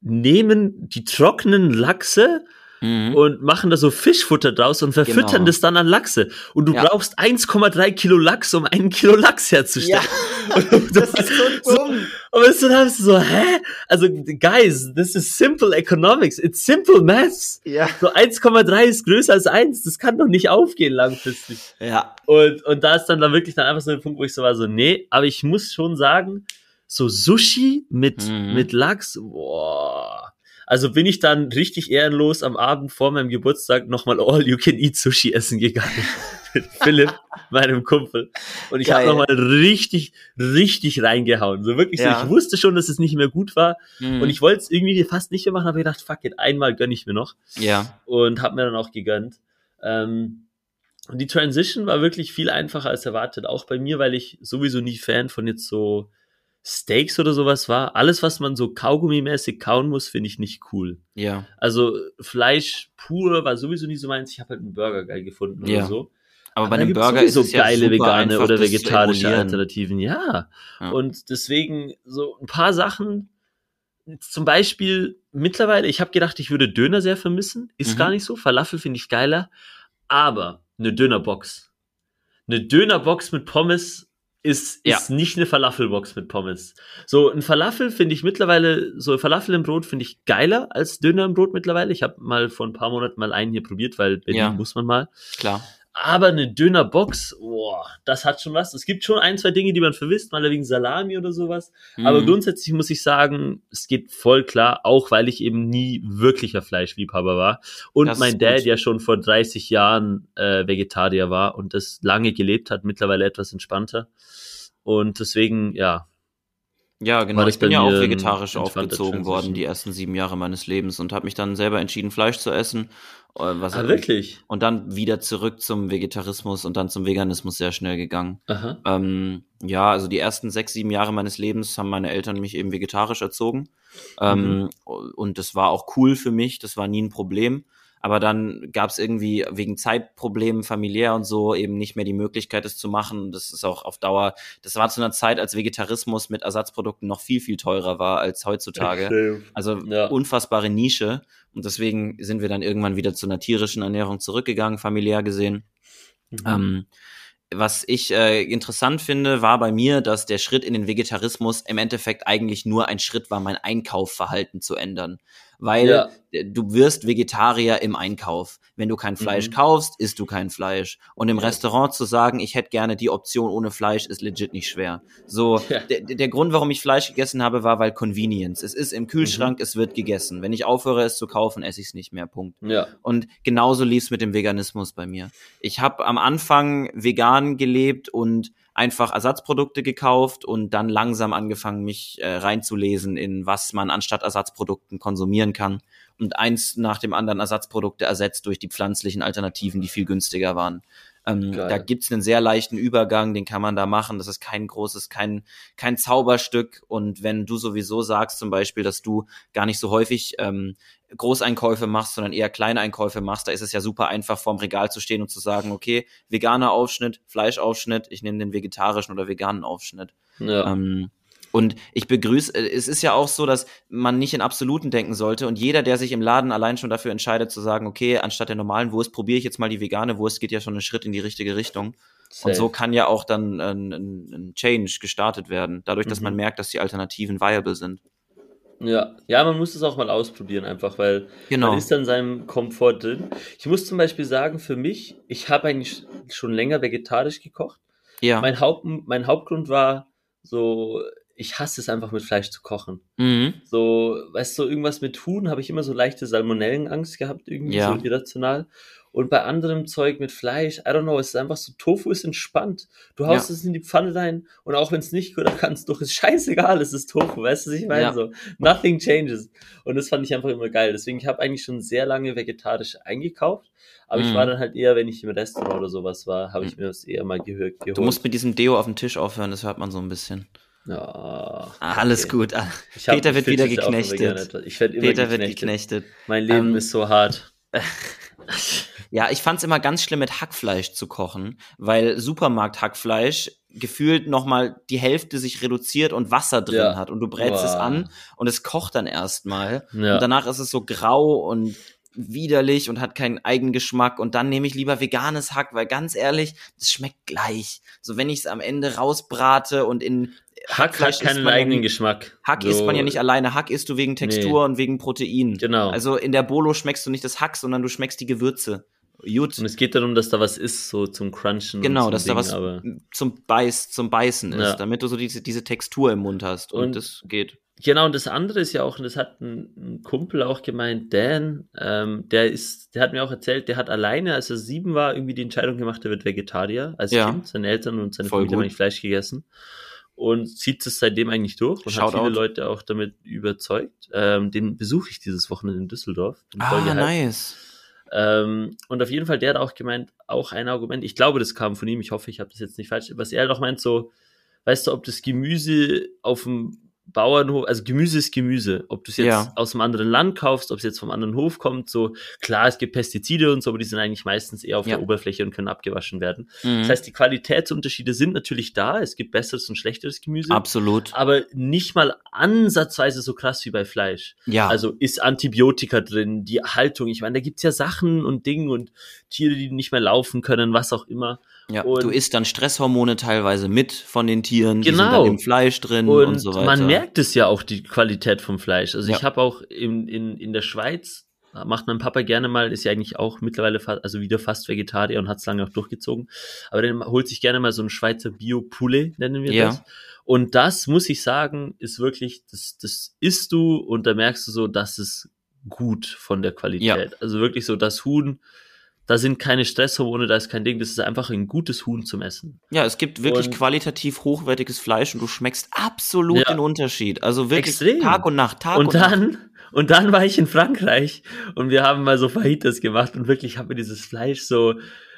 nehmen die trockenen Lachse mhm. und machen da so Fischfutter draus und verfüttern genau. das dann an Lachse. Und du ja. brauchst 1,3 Kilo Lachs, um einen Kilo Lachs herzustellen. Ja. das, ist so dumm. So, und dann hast du so, hä? Also, guys, this is simple economics. It's simple maths. Ja. So 1,3 ist größer als 1. Das kann doch nicht aufgehen langfristig. Ja. Und, und da ist dann da wirklich dann einfach so ein Punkt, wo ich so war, so, nee, aber ich muss schon sagen, so Sushi mit, mhm. mit Lachs, boah also bin ich dann richtig ehrenlos am Abend vor meinem Geburtstag nochmal All-You-Can-Eat-Sushi essen gegangen. mit Philipp, meinem Kumpel. Und ich habe nochmal richtig, richtig reingehauen. So wirklich ja. so. Ich wusste schon, dass es nicht mehr gut war. Mhm. Und ich wollte es irgendwie fast nicht mehr machen, aber ich gedacht, fuck it, einmal gönn ich mir noch. Ja. Und habe mir dann auch gegönnt. Ähm, und die Transition war wirklich viel einfacher als erwartet. Auch bei mir, weil ich sowieso nie Fan von jetzt so Steaks oder sowas war. Alles, was man so Kaugummi-mäßig kauen muss, finde ich nicht cool. Ja. Also Fleisch pur war sowieso nie so meins. Ich habe halt einen Burger geil gefunden ja. oder so. Aber, Aber bei einem Burger ist es so geile ja vegane einfach, oder vegetarische Alternativen. Ja. ja. Und deswegen so ein paar Sachen. Zum Beispiel mittlerweile, ich habe gedacht, ich würde Döner sehr vermissen. Ist mhm. gar nicht so. Falafel finde ich geiler. Aber eine Dönerbox. Eine Dönerbox mit Pommes ist, ist ja. nicht eine Falafelbox mit Pommes. So ein Falafel finde ich mittlerweile, so ein Falafel im Brot finde ich geiler als Döner im Brot mittlerweile. Ich habe mal vor ein paar Monaten mal einen hier probiert, weil Berlin ja. muss man mal. Klar. Aber eine Dönerbox, boah, das hat schon was. Es gibt schon ein, zwei Dinge, die man verwisst, mal wegen Salami oder sowas. Mhm. Aber grundsätzlich muss ich sagen, es geht voll klar, auch weil ich eben nie wirklicher Fleischliebhaber war. Und das mein Dad ja schon vor 30 Jahren äh, Vegetarier war und das lange gelebt hat, mittlerweile etwas entspannter. Und deswegen, ja, ja, genau. Ich bin ja auch vegetarisch aufgezogen worden die ersten sieben Jahre meines Lebens und habe mich dann selber entschieden, Fleisch zu essen. Äh, was ah, wirklich? Und dann wieder zurück zum Vegetarismus und dann zum Veganismus sehr schnell gegangen. Ähm, ja, also die ersten sechs, sieben Jahre meines Lebens haben meine Eltern mich eben vegetarisch erzogen. Ähm, mhm. Und das war auch cool für mich, das war nie ein Problem aber dann gab es irgendwie wegen Zeitproblemen familiär und so eben nicht mehr die Möglichkeit, es zu machen. Das ist auch auf Dauer, das war zu einer Zeit, als Vegetarismus mit Ersatzprodukten noch viel, viel teurer war als heutzutage. Also ja. unfassbare Nische. Und deswegen sind wir dann irgendwann wieder zu einer tierischen Ernährung zurückgegangen, familiär gesehen. Mhm. Ähm, was ich äh, interessant finde, war bei mir, dass der Schritt in den Vegetarismus im Endeffekt eigentlich nur ein Schritt war, mein Einkaufverhalten zu ändern weil ja. du wirst Vegetarier im Einkauf. Wenn du kein Fleisch mhm. kaufst, isst du kein Fleisch. Und im ja. Restaurant zu sagen, ich hätte gerne die Option ohne Fleisch, ist legit nicht schwer. So, ja. der, der Grund, warum ich Fleisch gegessen habe, war, weil Convenience. Es ist im Kühlschrank, mhm. es wird gegessen. Wenn ich aufhöre, es zu kaufen, esse ich es nicht mehr. Punkt. Ja. Und genauso lief es mit dem Veganismus bei mir. Ich habe am Anfang vegan gelebt und einfach Ersatzprodukte gekauft und dann langsam angefangen, mich äh, reinzulesen in was man anstatt Ersatzprodukten konsumieren kann und eins nach dem anderen Ersatzprodukte ersetzt durch die pflanzlichen Alternativen, die viel günstiger waren. Ähm, da gibt's einen sehr leichten Übergang, den kann man da machen. Das ist kein großes, kein, kein Zauberstück. Und wenn du sowieso sagst, zum Beispiel, dass du gar nicht so häufig ähm, Großeinkäufe machst, sondern eher Kleineinkäufe machst, da ist es ja super einfach, vorm Regal zu stehen und zu sagen, okay, veganer Aufschnitt, Fleischaufschnitt, ich nehme den vegetarischen oder veganen Aufschnitt. Ja. Ähm, und ich begrüße, äh, es ist ja auch so, dass man nicht in Absoluten denken sollte. Und jeder, der sich im Laden allein schon dafür entscheidet, zu sagen, okay, anstatt der normalen Wurst probiere ich jetzt mal die vegane Wurst, geht ja schon einen Schritt in die richtige Richtung. Safe. Und so kann ja auch dann ein, ein, Change gestartet werden, dadurch, dass mhm. man merkt, dass die Alternativen viable sind. Ja, ja, man muss es auch mal ausprobieren, einfach, weil genau. man ist dann in seinem Komfort drin. Ich muss zum Beispiel sagen, für mich, ich habe eigentlich schon länger vegetarisch gekocht. Ja. Mein, Haupt, mein Hauptgrund war so, ich hasse es einfach mit Fleisch zu kochen. Mhm. So, weißt du, irgendwas mit Huhn habe ich immer so leichte Salmonellenangst gehabt, irgendwie ja. so irrational. Und bei anderem Zeug mit Fleisch, I don't know, es ist einfach so, Tofu ist entspannt. Du haust ja. es in die Pfanne rein und auch wenn es nicht gut kannst, doch ist scheißegal, es ist Tofu, weißt du, was ich meine? Ja. So, nothing changes. Und das fand ich einfach immer geil. Deswegen, ich habe eigentlich schon sehr lange vegetarisch eingekauft, aber mhm. ich war dann halt eher, wenn ich im Restaurant oder sowas war, habe ich mhm. mir das eher mal gehört. Du musst mit diesem Deo auf dem Tisch aufhören, das hört man so ein bisschen. Ja, ah, okay. Alles gut. Peter wird wieder geknechtet. Ich werde immer Peter geknechtet. wird geknechtet. Mein Leben ähm, ist so hart. Ja, ich fand's immer ganz schlimm, mit Hackfleisch zu kochen, weil Supermarkt-Hackfleisch gefühlt nochmal die Hälfte sich reduziert und Wasser drin ja. hat und du brätst wow. es an und es kocht dann erstmal ja. und danach ist es so grau und widerlich und hat keinen Eigengeschmack und dann nehme ich lieber veganes Hack, weil ganz ehrlich, es schmeckt gleich. So wenn ich es am Ende rausbrate und in Hack hat keinen eigenen ja Geschmack. Hack so. isst man ja nicht alleine. Hack isst du wegen Textur nee. und wegen Protein. Genau. Also in der Bolo schmeckst du nicht das Hack, sondern du schmeckst die Gewürze. Gut. Und es geht darum, dass da was ist, so zum Crunchen. Genau, dass Ding, da was zum, Beiß, zum Beißen ist, ja. damit du so diese, diese Textur im Mund hast. Und, und das geht. Genau, und das andere ist ja auch, und das hat ein, ein Kumpel auch gemeint, Dan, ähm, der ist, der hat mir auch erzählt, der hat alleine, als er sieben war, irgendwie die Entscheidung gemacht, er wird Vegetarier als ja. Kind. Seine Eltern und seine Voll Familie gut. haben nicht Fleisch gegessen. Und zieht es seitdem eigentlich durch und Shout hat viele. Leute auch damit überzeugt. Ähm, den besuche ich dieses Wochenende in Düsseldorf. ah, nice. Ähm, und auf jeden Fall, der hat auch gemeint, auch ein Argument, ich glaube, das kam von ihm, ich hoffe, ich habe das jetzt nicht falsch, was er doch meint, so, weißt du, ob das Gemüse auf dem Bauernhof, also Gemüse ist Gemüse. Ob du es jetzt ja. aus einem anderen Land kaufst, ob es jetzt vom anderen Hof kommt, so klar, es gibt Pestizide und so, aber die sind eigentlich meistens eher auf ja. der Oberfläche und können abgewaschen werden. Mhm. Das heißt, die Qualitätsunterschiede sind natürlich da. Es gibt besseres und schlechteres Gemüse. Absolut. Aber nicht mal ansatzweise so krass wie bei Fleisch. Ja. Also ist Antibiotika drin, die Haltung. Ich meine, da gibt's ja Sachen und Dinge und Tiere, die nicht mehr laufen können, was auch immer. Ja, und du isst dann Stresshormone teilweise mit von den Tieren, genau. die sind dann genau. im Fleisch drin und, und so weiter. Man merkt es ja auch, die Qualität vom Fleisch. Also ja. ich habe auch in, in, in der Schweiz, macht mein Papa gerne mal, ist ja eigentlich auch mittlerweile fast, also wieder fast Vegetarier und hat es lange auch durchgezogen. Aber dann holt sich gerne mal so ein Schweizer Bio-Poulet, nennen wir ja. das. Und das, muss ich sagen, ist wirklich, das, das isst du und da merkst du so, das ist gut von der Qualität. Ja. Also wirklich so das Huhn, da sind keine Stresshormone, da ist kein Ding, das ist einfach ein gutes Huhn zum Essen. Ja, es gibt wirklich und qualitativ hochwertiges Fleisch und du schmeckst absolut ja, den Unterschied. Also wirklich extrem. Tag und Nacht, Tag und, und dann, Nacht. Und dann war ich in Frankreich und wir haben mal so Fajitas gemacht und wirklich haben wir dieses Fleisch so,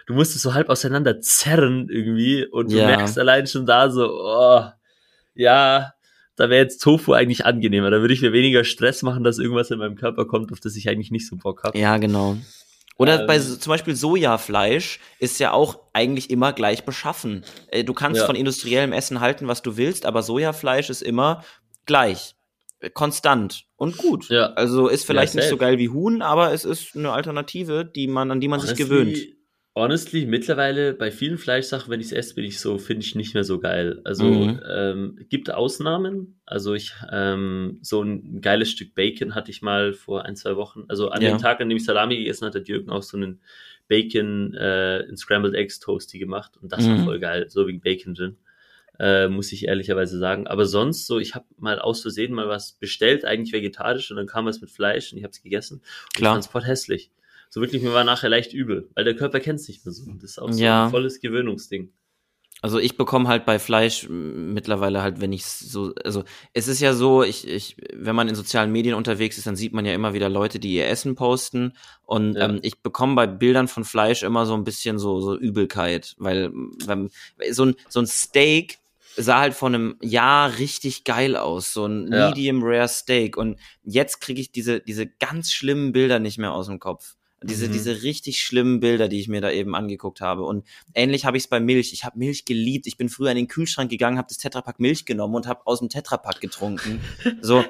du musst es so halb auseinander zerren irgendwie und du ja. merkst allein schon da so, oh, ja, da wäre jetzt Tofu eigentlich angenehmer. Da würde ich mir weniger Stress machen, dass irgendwas in meinem Körper kommt, auf das ich eigentlich nicht so Bock habe. Ja, genau. Oder ähm, bei zum Beispiel Sojafleisch ist ja auch eigentlich immer gleich beschaffen. Äh, du kannst ja. von industriellem Essen halten, was du willst, aber Sojafleisch ist immer gleich, äh, konstant und gut. Ja. Also ist vielleicht ja, nicht so geil wie Huhn, aber es ist eine Alternative, die man, an die man Honestly, sich gewöhnt honestly, mittlerweile bei vielen Fleischsachen, wenn ich es esse, bin ich so, finde ich nicht mehr so geil. Also mhm. ähm, gibt Ausnahmen. Also ich, ähm, so ein geiles Stück Bacon hatte ich mal vor ein, zwei Wochen. Also an ja. dem Tag, an dem ich Salami gegessen hatte, hat Jürgen auch so einen Bacon äh, in Scrambled Eggs Toasty gemacht und das mhm. war voll geil, so wie Bacon drin. Äh, muss ich ehrlicherweise sagen. Aber sonst so, ich habe mal aus Versehen mal was bestellt, eigentlich vegetarisch, und dann kam was mit Fleisch und ich habe es gegessen. Klar. Und ich fand hässlich so wirklich, mir war nachher leicht übel, weil der Körper kennt es nicht mehr so. Das ist auch so ja. ein volles Gewöhnungsding. Also ich bekomme halt bei Fleisch mittlerweile halt, wenn ich so, also es ist ja so, ich, ich, wenn man in sozialen Medien unterwegs ist, dann sieht man ja immer wieder Leute, die ihr Essen posten und ja. ähm, ich bekomme bei Bildern von Fleisch immer so ein bisschen so so Übelkeit, weil wenn, so ein so ein Steak sah halt vor einem Jahr richtig geil aus, so ein ja. Medium Rare Steak und jetzt kriege ich diese diese ganz schlimmen Bilder nicht mehr aus dem Kopf. Diese, mhm. diese richtig schlimmen Bilder, die ich mir da eben angeguckt habe. Und ähnlich habe ich es bei Milch. Ich habe Milch geliebt. Ich bin früher in den Kühlschrank geganng, habe das Tetrapack Milch genommen und habe aus dem Tetrapack getrunken. So,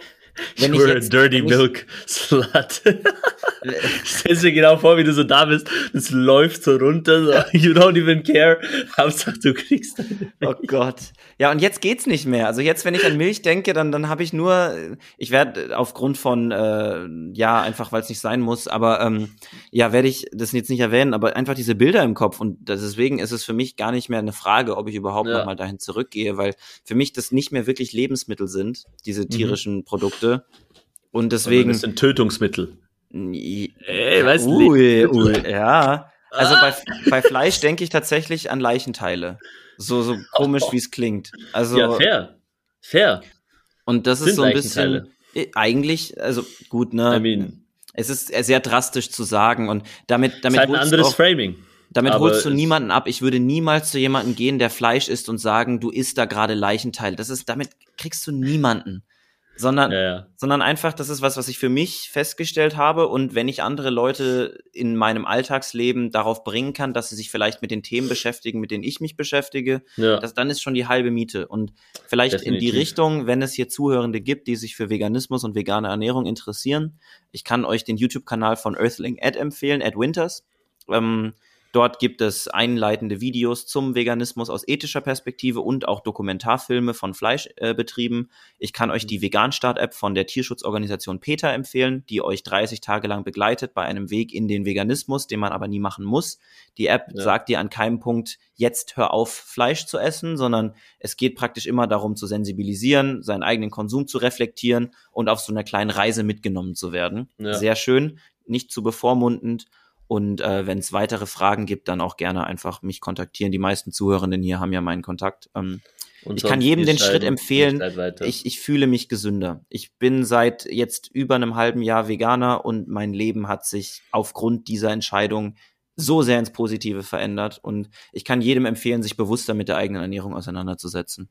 wenn ich jetzt, a dirty milk slut. Stellst dir genau vor, wie du so da bist, es läuft so runter, so, you don't even care. Hauptsache, du kriegst deine Oh Gott. Ja, und jetzt geht's nicht mehr. Also jetzt, wenn ich an Milch denke, dann, dann habe ich nur, ich werde aufgrund von, äh, ja, einfach weil es nicht sein muss, aber ähm, ja, werde ich das jetzt nicht erwähnen, aber einfach diese Bilder im Kopf und deswegen ist es für mich gar nicht mehr eine Frage, ob ich überhaupt ja. nochmal dahin zurückgehe, weil für mich das nicht mehr wirklich Lebensmittel sind, diese mhm. tierischen mhm. Produkte. Und deswegen. Das sind Tötungsmittel. Ey, weißt du? Ui, ui, ja. Also bei, bei Fleisch denke ich tatsächlich an Leichenteile. So, so komisch, wie es klingt. Also, ja, fair. Fair. Und das ist so ein bisschen. Eigentlich, also gut, ne? I mean, es ist sehr drastisch zu sagen und damit, damit ist halt ein anderes auch, Framing. Damit holst du niemanden ab. Ich würde niemals zu jemandem gehen, der Fleisch isst und sagen, du isst da gerade Leichenteile. Das ist, damit kriegst du niemanden sondern, ja, ja. sondern einfach, das ist was, was ich für mich festgestellt habe. Und wenn ich andere Leute in meinem Alltagsleben darauf bringen kann, dass sie sich vielleicht mit den Themen beschäftigen, mit denen ich mich beschäftige, ja. das, dann ist schon die halbe Miete. Und vielleicht Definitiv. in die Richtung, wenn es hier Zuhörende gibt, die sich für Veganismus und vegane Ernährung interessieren, ich kann euch den YouTube-Kanal von Earthling Ed empfehlen, Ed Winters. Ähm, Dort gibt es einleitende Videos zum Veganismus aus ethischer Perspektive und auch Dokumentarfilme von Fleischbetrieben. Äh, ich kann euch die Veganstart-App von der Tierschutzorganisation PETA empfehlen, die euch 30 Tage lang begleitet bei einem Weg in den Veganismus, den man aber nie machen muss. Die App ja. sagt dir an keinem Punkt, jetzt hör auf, Fleisch zu essen, sondern es geht praktisch immer darum zu sensibilisieren, seinen eigenen Konsum zu reflektieren und auf so einer kleinen Reise mitgenommen zu werden. Ja. Sehr schön, nicht zu bevormundend und äh, wenn es weitere Fragen gibt, dann auch gerne einfach mich kontaktieren. Die meisten Zuhörenden hier haben ja meinen Kontakt. Ähm, ich kann jedem den Schritt empfehlen. Ich, ich fühle mich gesünder. Ich bin seit jetzt über einem halben Jahr Veganer und mein Leben hat sich aufgrund dieser Entscheidung so sehr ins Positive verändert. Und ich kann jedem empfehlen, sich bewusster mit der eigenen Ernährung auseinanderzusetzen.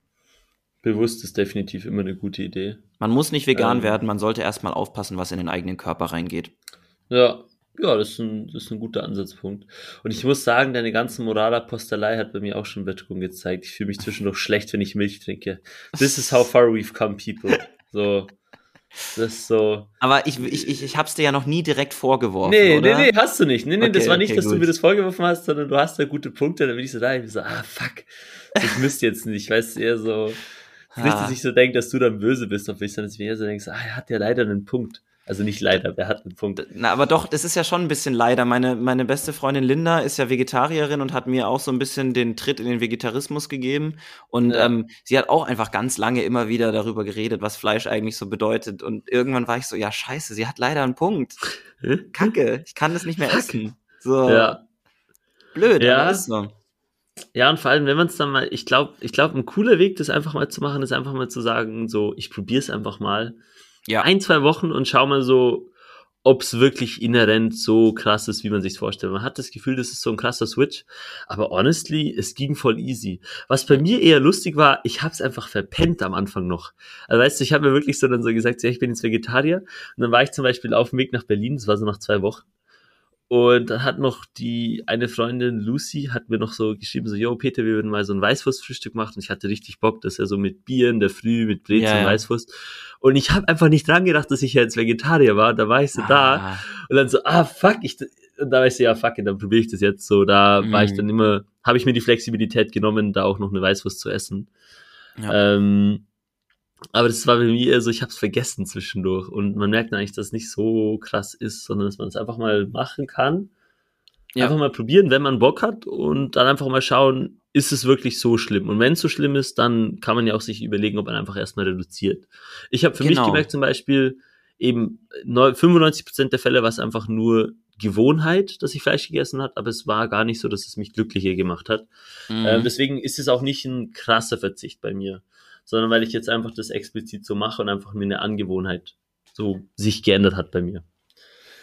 Bewusst ist definitiv immer eine gute Idee. Man muss nicht vegan ähm, werden, man sollte erstmal aufpassen, was in den eigenen Körper reingeht. Ja, ja, das ist, ein, das ist ein guter Ansatzpunkt. Und ich muss sagen, deine ganze Moralapostelei hat bei mir auch schon Wirkung gezeigt. Ich fühle mich zwischendurch schlecht, wenn ich Milch trinke. This is how far we've come, people. So. Das ist so. Aber ich, ich, ich, ich hab's dir ja noch nie direkt vorgeworfen. Nee, oder? nee, nee, hast du nicht. Nee, nee, okay, das war nicht, okay, dass gut. du mir das vorgeworfen hast, sondern du hast da gute Punkte. Dann bin ich so da, ich bin so, ah, fuck. Ich müsste jetzt nicht, weißt du, eher so. Nicht, dass ich so denke, dass du dann böse bist auf mich, sondern dass ich mir eher so denkst, ah, er hat ja leider einen Punkt. Also nicht leider, wer hat einen Punkt? Na, aber doch, das ist ja schon ein bisschen leider. Meine, meine beste Freundin Linda ist ja Vegetarierin und hat mir auch so ein bisschen den Tritt in den Vegetarismus gegeben. Und ja. ähm, sie hat auch einfach ganz lange immer wieder darüber geredet, was Fleisch eigentlich so bedeutet. Und irgendwann war ich so, ja, scheiße, sie hat leider einen Punkt. Kacke, ich kann das nicht mehr essen. So. Ja. Blöd, ja. so. Ja, und vor allem, wenn man es dann mal, ich glaube, ich glaube, ein cooler Weg, das einfach mal zu machen, ist einfach mal zu sagen, so, ich probiere es einfach mal ja. ein, zwei Wochen und schau mal so, ob es wirklich inhärent so krass ist, wie man sich vorstellt. Man hat das Gefühl, das ist so ein krasser Switch, aber honestly, es ging voll easy. Was bei mir eher lustig war, ich habe es einfach verpennt am Anfang noch. Also weißt du, ich habe mir wirklich so dann so gesagt, ja, ich bin jetzt Vegetarier und dann war ich zum Beispiel auf dem Weg nach Berlin, das war so nach zwei Wochen und dann hat noch die eine Freundin Lucy hat mir noch so geschrieben, so, yo, Peter, wir würden mal so ein Weißwurstfrühstück machen. Und ich hatte richtig Bock, dass er so mit Bier in der Früh, mit Brezel ja, ja. Weißwurst. Und ich habe einfach nicht dran gedacht, dass ich ja jetzt Vegetarier war. Da war ich so ah. da. Und dann so, ah, fuck, ich, und da war ich so, ja, fuck, dann probiere ich das jetzt so. Da mhm. war ich dann mhm. immer, habe ich mir die Flexibilität genommen, da auch noch eine Weißwurst zu essen. Ja. Ähm, aber das war bei mir eher so, ich habe es vergessen zwischendurch. Und man merkt eigentlich, dass es nicht so krass ist, sondern dass man es einfach mal machen kann. Ja. Einfach mal probieren, wenn man Bock hat und dann einfach mal schauen, ist es wirklich so schlimm? Und wenn es so schlimm ist, dann kann man ja auch sich überlegen, ob man einfach erstmal reduziert. Ich habe für genau. mich gemerkt zum Beispiel, eben 95% der Fälle war es einfach nur Gewohnheit, dass ich Fleisch gegessen hat, aber es war gar nicht so, dass es mich glücklicher gemacht hat. Mhm. Äh, deswegen ist es auch nicht ein krasser Verzicht bei mir sondern weil ich jetzt einfach das explizit so mache und einfach mir eine Angewohnheit so sich geändert hat bei mir.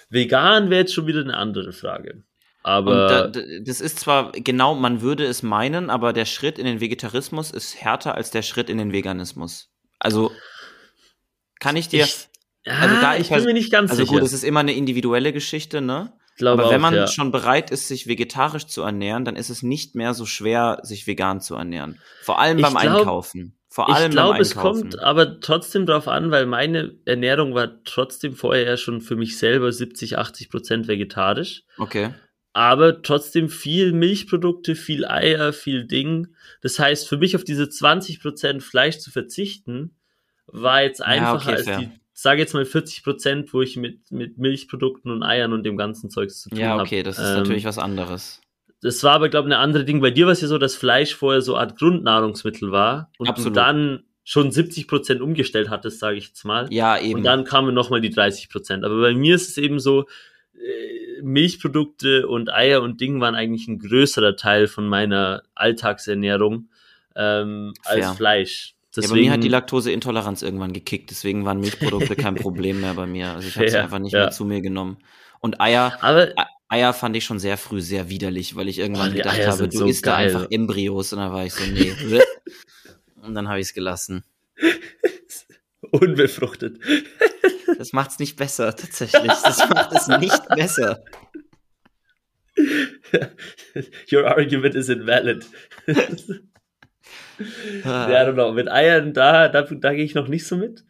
Vegan wäre jetzt schon wieder eine andere Frage. Aber da, das ist zwar genau, man würde es meinen, aber der Schritt in den Vegetarismus ist härter als der Schritt in den Veganismus. Also kann ich dir. Ich, also da ich bin mir nicht ganz also sicher. Also gut, es ist immer eine individuelle Geschichte, ne? Glaube aber wenn man ja. schon bereit ist, sich vegetarisch zu ernähren, dann ist es nicht mehr so schwer, sich vegan zu ernähren. Vor allem beim glaub, Einkaufen. Vor allem ich glaube, es kommt aber trotzdem drauf an, weil meine Ernährung war trotzdem vorher ja schon für mich selber 70, 80 Prozent vegetarisch. Okay. Aber trotzdem viel Milchprodukte, viel Eier, viel Ding. Das heißt, für mich auf diese 20 Prozent Fleisch zu verzichten, war jetzt einfacher ja, okay, als die, sage jetzt mal 40 Prozent, wo ich mit, mit Milchprodukten und Eiern und dem ganzen Zeugs zu tun habe. Ja, okay, hab. das ist ähm, natürlich was anderes. Das war aber, glaube ich, eine andere Ding. Bei dir war es ja so, dass Fleisch vorher so eine Art Grundnahrungsmittel war und Absolut. du dann schon 70 Prozent umgestellt hattest, sage ich jetzt mal. Ja, eben. Und dann kamen nochmal die 30 Prozent. Aber bei mir ist es eben so, äh, Milchprodukte und Eier und Ding waren eigentlich ein größerer Teil von meiner Alltagsernährung ähm, als Fleisch. Deswegen, ja, bei mir hat die Laktoseintoleranz irgendwann gekickt, deswegen waren Milchprodukte kein Problem mehr bei mir. Also ich habe sie einfach nicht ja. mehr zu mir genommen. Und Eier, Aber, Eier fand ich schon sehr früh sehr widerlich, weil ich irgendwann oh, gedacht Eier habe, du so isst da einfach Embryos und dann war ich so, nee. und dann habe ich es gelassen. Unbefruchtet. das macht es nicht besser, tatsächlich. Das macht es nicht besser. Your argument is invalid. ja, I don't know. Mit Eiern, da, da, da gehe ich noch nicht so mit.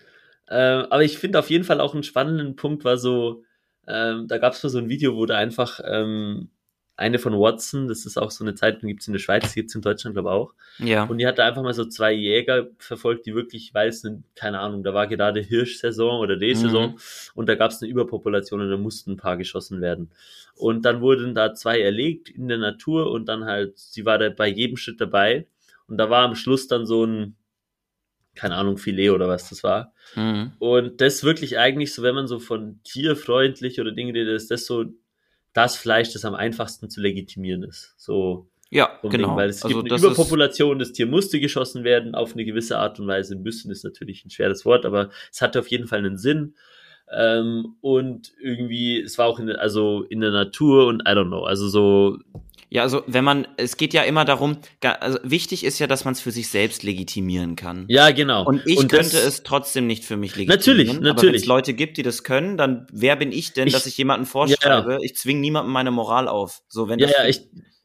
Ähm, aber ich finde auf jeden Fall auch einen spannenden Punkt war so, ähm, da gab es mal so ein Video, wo da einfach ähm, eine von Watson, das ist auch so eine Zeitung, gibt es in der Schweiz, gibt es in Deutschland, glaube ich auch. Ja. Und die hat da einfach mal so zwei Jäger verfolgt, die wirklich, weil es, keine Ahnung, da war gerade Hirschsaison oder Rehsaison mhm. und da gab es eine Überpopulation und da mussten ein paar geschossen werden. Und dann wurden da zwei erlegt in der Natur und dann halt, sie war da bei jedem Schritt dabei und da war am Schluss dann so ein, keine Ahnung, Filet oder was das war. Mhm. Und das wirklich eigentlich so, wenn man so von tierfreundlich oder Dinge redet, ist das so das Fleisch, das am einfachsten zu legitimieren ist. So. Ja, genau. Ding, weil es also gibt eine Überpopulation, das Tier musste geschossen werden, auf eine gewisse Art und Weise. Müssen ist natürlich ein schweres Wort, aber es hatte auf jeden Fall einen Sinn. Ähm, und irgendwie, es war auch in, also in der Natur und I don't know, also so ja, also wenn man, es geht ja immer darum, also wichtig ist ja, dass man es für sich selbst legitimieren kann. Ja, genau. Und ich und könnte es trotzdem nicht für mich legitimieren. Natürlich, natürlich. Wenn es Leute gibt, die das können, dann wer bin ich denn, ich, dass ich jemanden vorschreibe? Ja, ja. Ich zwinge niemandem meine Moral auf. So, wenn ja, ja, ich,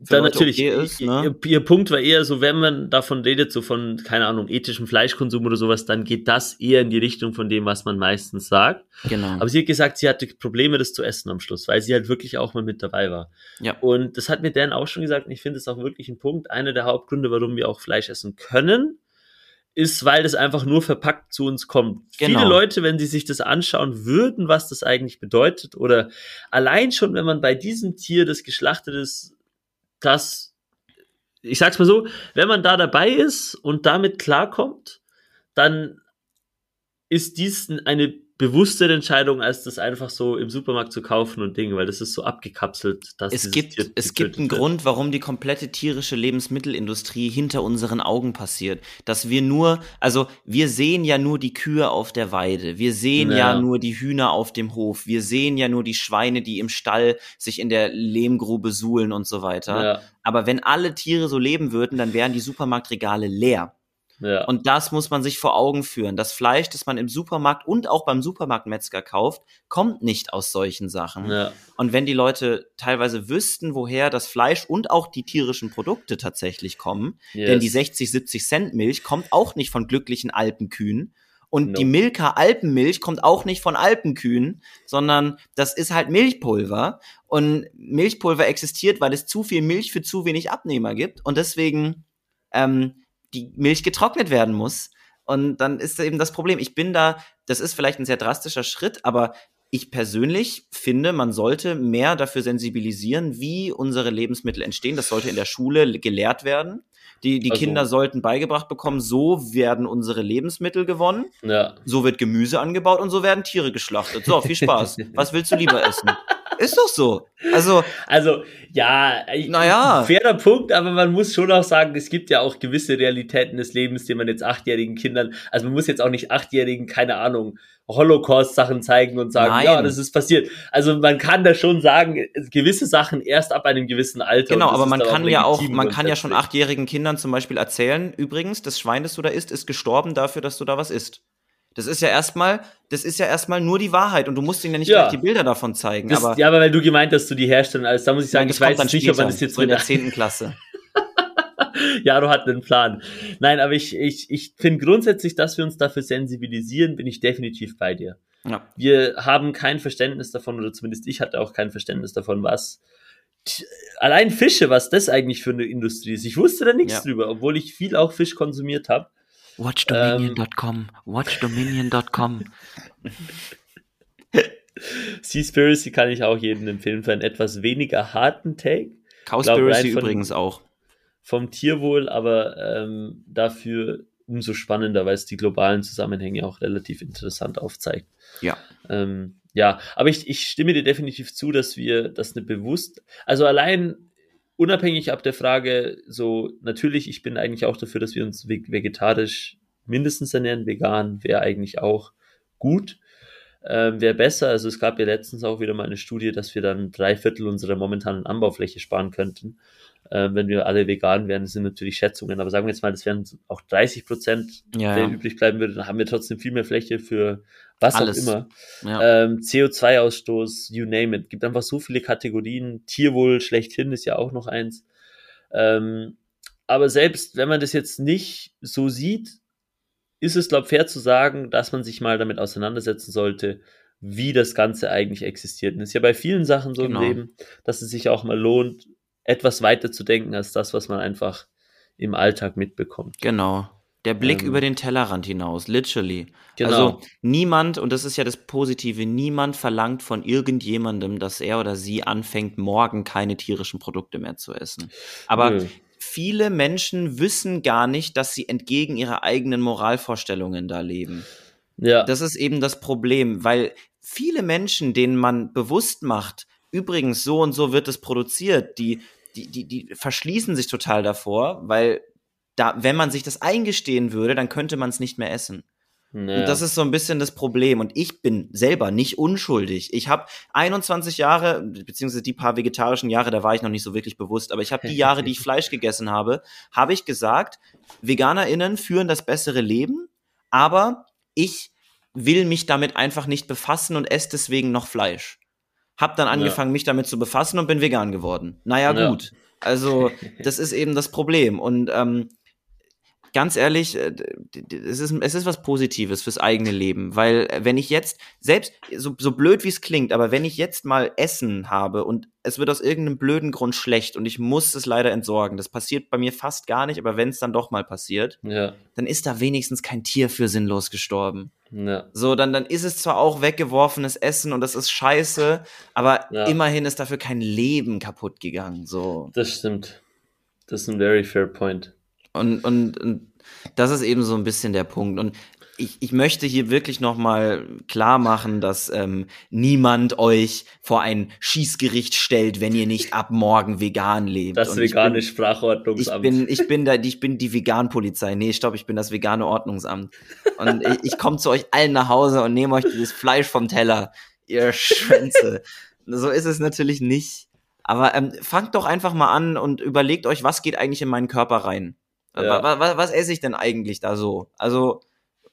dann natürlich, okay ist, ne? ihr, ihr, Punkt war eher so, wenn man davon redet, so von, keine Ahnung, ethischem Fleischkonsum oder sowas, dann geht das eher in die Richtung von dem, was man meistens sagt. Genau. Aber sie hat gesagt, sie hatte Probleme, das zu essen am Schluss, weil sie halt wirklich auch mal mit dabei war. Ja. Und das hat mir Dan auch schon gesagt und ich finde es auch wirklich ein Punkt, einer der Hauptgründe, warum wir auch Fleisch essen können, ist, weil das einfach nur verpackt zu uns kommt. Genau. Viele Leute, wenn sie sich das anschauen würden, was das eigentlich bedeutet, oder allein schon, wenn man bei diesem Tier, das geschlachtet ist, das, ich sag's mal so, wenn man da dabei ist und damit klarkommt, dann ist dies eine bewusstere Entscheidung, als das einfach so im Supermarkt zu kaufen und Dinge, weil das ist so abgekapselt. Dass es gibt, Tier es gibt einen wird. Grund, warum die komplette tierische Lebensmittelindustrie hinter unseren Augen passiert. Dass wir nur, also wir sehen ja nur die Kühe auf der Weide, wir sehen ja. ja nur die Hühner auf dem Hof, wir sehen ja nur die Schweine, die im Stall sich in der Lehmgrube suhlen und so weiter. Ja. Aber wenn alle Tiere so leben würden, dann wären die Supermarktregale leer. Ja. Und das muss man sich vor Augen führen. Das Fleisch, das man im Supermarkt und auch beim Supermarktmetzger kauft, kommt nicht aus solchen Sachen. Ja. Und wenn die Leute teilweise wüssten, woher das Fleisch und auch die tierischen Produkte tatsächlich kommen, yes. denn die 60, 70 Cent Milch kommt auch nicht von glücklichen Alpenkühen. Und no. die Milka Alpenmilch kommt auch nicht von Alpenkühen, sondern das ist halt Milchpulver. Und Milchpulver existiert, weil es zu viel Milch für zu wenig Abnehmer gibt. Und deswegen ähm, die Milch getrocknet werden muss. Und dann ist eben das Problem. Ich bin da, das ist vielleicht ein sehr drastischer Schritt, aber ich persönlich finde, man sollte mehr dafür sensibilisieren, wie unsere Lebensmittel entstehen. Das sollte in der Schule gelehrt werden. Die, die also, Kinder sollten beigebracht bekommen, so werden unsere Lebensmittel gewonnen, ja. so wird Gemüse angebaut und so werden Tiere geschlachtet. So, viel Spaß. Was willst du lieber essen? Ist doch so. Also, also ja, naja. fairer Punkt, aber man muss schon auch sagen, es gibt ja auch gewisse Realitäten des Lebens, die man jetzt achtjährigen Kindern, also man muss jetzt auch nicht achtjährigen, keine Ahnung, Holocaust-Sachen zeigen und sagen, Nein. ja, das ist passiert. Also man kann da schon sagen, gewisse Sachen erst ab einem gewissen Alter. Genau, aber man kann ja auch, man kann ja schon achtjährigen Kindern zum Beispiel erzählen, übrigens, das Schwein, das du da isst, ist gestorben dafür, dass du da was isst. Das ist ja erstmal, das ist ja erstmal nur die Wahrheit und du musst ihnen ja nicht ja. gleich die Bilder davon zeigen. Das, aber, ja, aber weil du gemeint hast, du die herstellen, also da muss ich sagen, Nein, ich weiß nicht, ob man das jetzt so in der zehnten Klasse. ja, du hattest einen Plan. Nein, aber ich, ich, ich finde grundsätzlich, dass wir uns dafür sensibilisieren, bin ich definitiv bei dir. Ja. Wir haben kein Verständnis davon, oder zumindest ich hatte auch kein Verständnis davon, was allein Fische, was das eigentlich für eine Industrie ist. Ich wusste da nichts ja. drüber, obwohl ich viel auch Fisch konsumiert habe. Watchdominion.com. Watchdominion.com. Seaspiracy kann ich auch jedem empfehlen für einen etwas weniger harten Take. Cowspiracy übrigens auch. Vom Tierwohl, aber ähm, dafür umso spannender, weil es die globalen Zusammenhänge auch relativ interessant aufzeigt. Ja. Ähm, ja, aber ich, ich stimme dir definitiv zu, dass wir das eine bewusst, also allein unabhängig ab der Frage, so natürlich, ich bin eigentlich auch dafür, dass wir uns vegetarisch mindestens ernähren, vegan wäre eigentlich auch gut. Ähm, wäre besser. Also es gab ja letztens auch wieder mal eine Studie, dass wir dann drei Viertel unserer momentanen Anbaufläche sparen könnten, äh, wenn wir alle vegan wären. Das sind natürlich Schätzungen, aber sagen wir jetzt mal, das wären auch 30 Prozent, ja, der ja. übrig bleiben würde, dann haben wir trotzdem viel mehr Fläche für was Alles. auch immer. Ja. Ähm, CO2-Ausstoß, you name it. Gibt einfach so viele Kategorien. Tierwohl schlechthin ist ja auch noch eins. Ähm, aber selbst wenn man das jetzt nicht so sieht, ist es, glaube ich, fair zu sagen, dass man sich mal damit auseinandersetzen sollte, wie das Ganze eigentlich existiert. Und es ist ja bei vielen Sachen so genau. im Leben, dass es sich auch mal lohnt, etwas weiter zu denken als das, was man einfach im Alltag mitbekommt. Genau. Der Blick ähm, über den Tellerrand hinaus, literally. Genau. Also niemand, und das ist ja das Positive, niemand verlangt von irgendjemandem, dass er oder sie anfängt, morgen keine tierischen Produkte mehr zu essen. Aber Nö. viele Menschen wissen gar nicht, dass sie entgegen ihrer eigenen Moralvorstellungen da leben. Ja. Das ist eben das Problem, weil viele Menschen, denen man bewusst macht, übrigens, so und so wird es produziert, die, die, die, die verschließen sich total davor, weil da, wenn man sich das eingestehen würde, dann könnte man es nicht mehr essen. Naja. Und das ist so ein bisschen das Problem. Und ich bin selber nicht unschuldig. Ich habe 21 Jahre, beziehungsweise die paar vegetarischen Jahre, da war ich noch nicht so wirklich bewusst, aber ich habe die Jahre, die ich Fleisch gegessen habe, habe ich gesagt, VeganerInnen führen das bessere Leben, aber ich will mich damit einfach nicht befassen und esse deswegen noch Fleisch. Hab dann angefangen, ja. mich damit zu befassen und bin vegan geworden. Naja, ja. gut. Also, das ist eben das Problem. Und ähm, ganz ehrlich, äh, es ist, es ist was Positives fürs eigene Leben, weil äh, wenn ich jetzt, selbst so, so blöd wie es klingt, aber wenn ich jetzt mal Essen habe und es wird aus irgendeinem blöden Grund schlecht und ich muss es leider entsorgen, das passiert bei mir fast gar nicht, aber wenn es dann doch mal passiert, ja. dann ist da wenigstens kein Tier für sinnlos gestorben. Ja. So, dann, dann ist es zwar auch weggeworfenes Essen und das ist scheiße, aber ja. immerhin ist dafür kein Leben kaputt gegangen. So. Das stimmt. Das ist ein very fair point. Und, und, und das ist eben so ein bisschen der Punkt. Und ich, ich möchte hier wirklich nochmal klar machen, dass ähm, niemand euch vor ein Schießgericht stellt, wenn ihr nicht ab morgen vegan lebt. Das vegane Sprachordnungsamt. Ich bin, ich bin da, ich bin die Veganpolizei. Nee, stopp, ich bin das vegane Ordnungsamt. Und ich, ich komme zu euch allen nach Hause und nehme euch dieses Fleisch vom Teller, ihr Schwänze. so ist es natürlich nicht. Aber ähm, fangt doch einfach mal an und überlegt euch, was geht eigentlich in meinen Körper rein. Ja. Was, was, was esse ich denn eigentlich da so? Also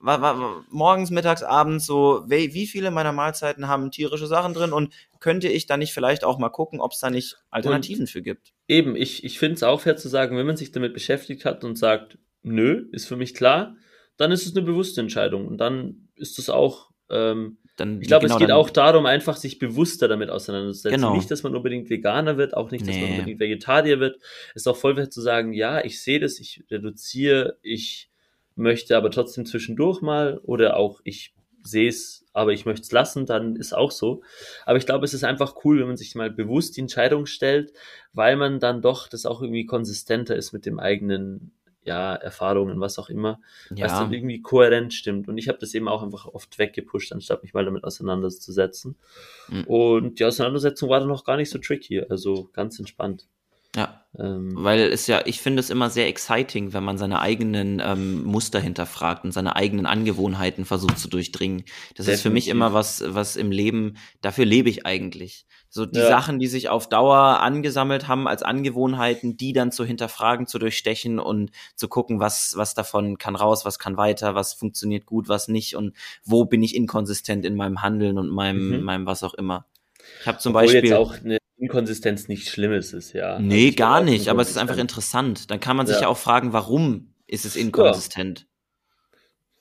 morgens, mittags, abends so, wie viele meiner Mahlzeiten haben tierische Sachen drin und könnte ich da nicht vielleicht auch mal gucken, ob es da nicht Alternativen und für gibt? Eben, ich, ich finde es auch fair zu sagen, wenn man sich damit beschäftigt hat und sagt, nö, ist für mich klar, dann ist es eine bewusste Entscheidung und dann ist es auch ähm, dann, ich glaube, genau, es geht auch darum, einfach sich bewusster damit auseinanderzusetzen. Genau. Nicht, dass man unbedingt Veganer wird, auch nicht, dass nee. man unbedingt Vegetarier wird. Es ist auch voll wert zu sagen, ja, ich sehe das, ich reduziere, ich möchte aber trotzdem zwischendurch mal oder auch ich sehe es, aber ich möchte es lassen, dann ist auch so. Aber ich glaube, es ist einfach cool, wenn man sich mal bewusst die Entscheidung stellt, weil man dann doch das auch irgendwie konsistenter ist mit dem eigenen ja, Erfahrungen, was auch immer, ja. was dann irgendwie kohärent stimmt. Und ich habe das eben auch einfach oft weggepusht, anstatt mich mal damit auseinanderzusetzen. Mhm. Und die Auseinandersetzung war dann noch gar nicht so tricky, also ganz entspannt. Ähm, Weil es ja, ich finde es immer sehr exciting, wenn man seine eigenen ähm, Muster hinterfragt und seine eigenen Angewohnheiten versucht zu durchdringen. Das definitiv. ist für mich immer was, was im Leben, dafür lebe ich eigentlich. So die ja. Sachen, die sich auf Dauer angesammelt haben als Angewohnheiten, die dann zu hinterfragen, zu durchstechen und zu gucken, was, was davon kann raus, was kann weiter, was funktioniert gut, was nicht und wo bin ich inkonsistent in meinem Handeln und meinem, mhm. meinem was auch immer. Ich habe zum Obwohl Beispiel. Jetzt auch eine Inkonsistenz nichts Schlimmes ist, ja. Nee, also gar nicht, aber es ist einfach interessant. Dann kann man sich ja, ja auch fragen, warum ist es inkonsistent? Ja.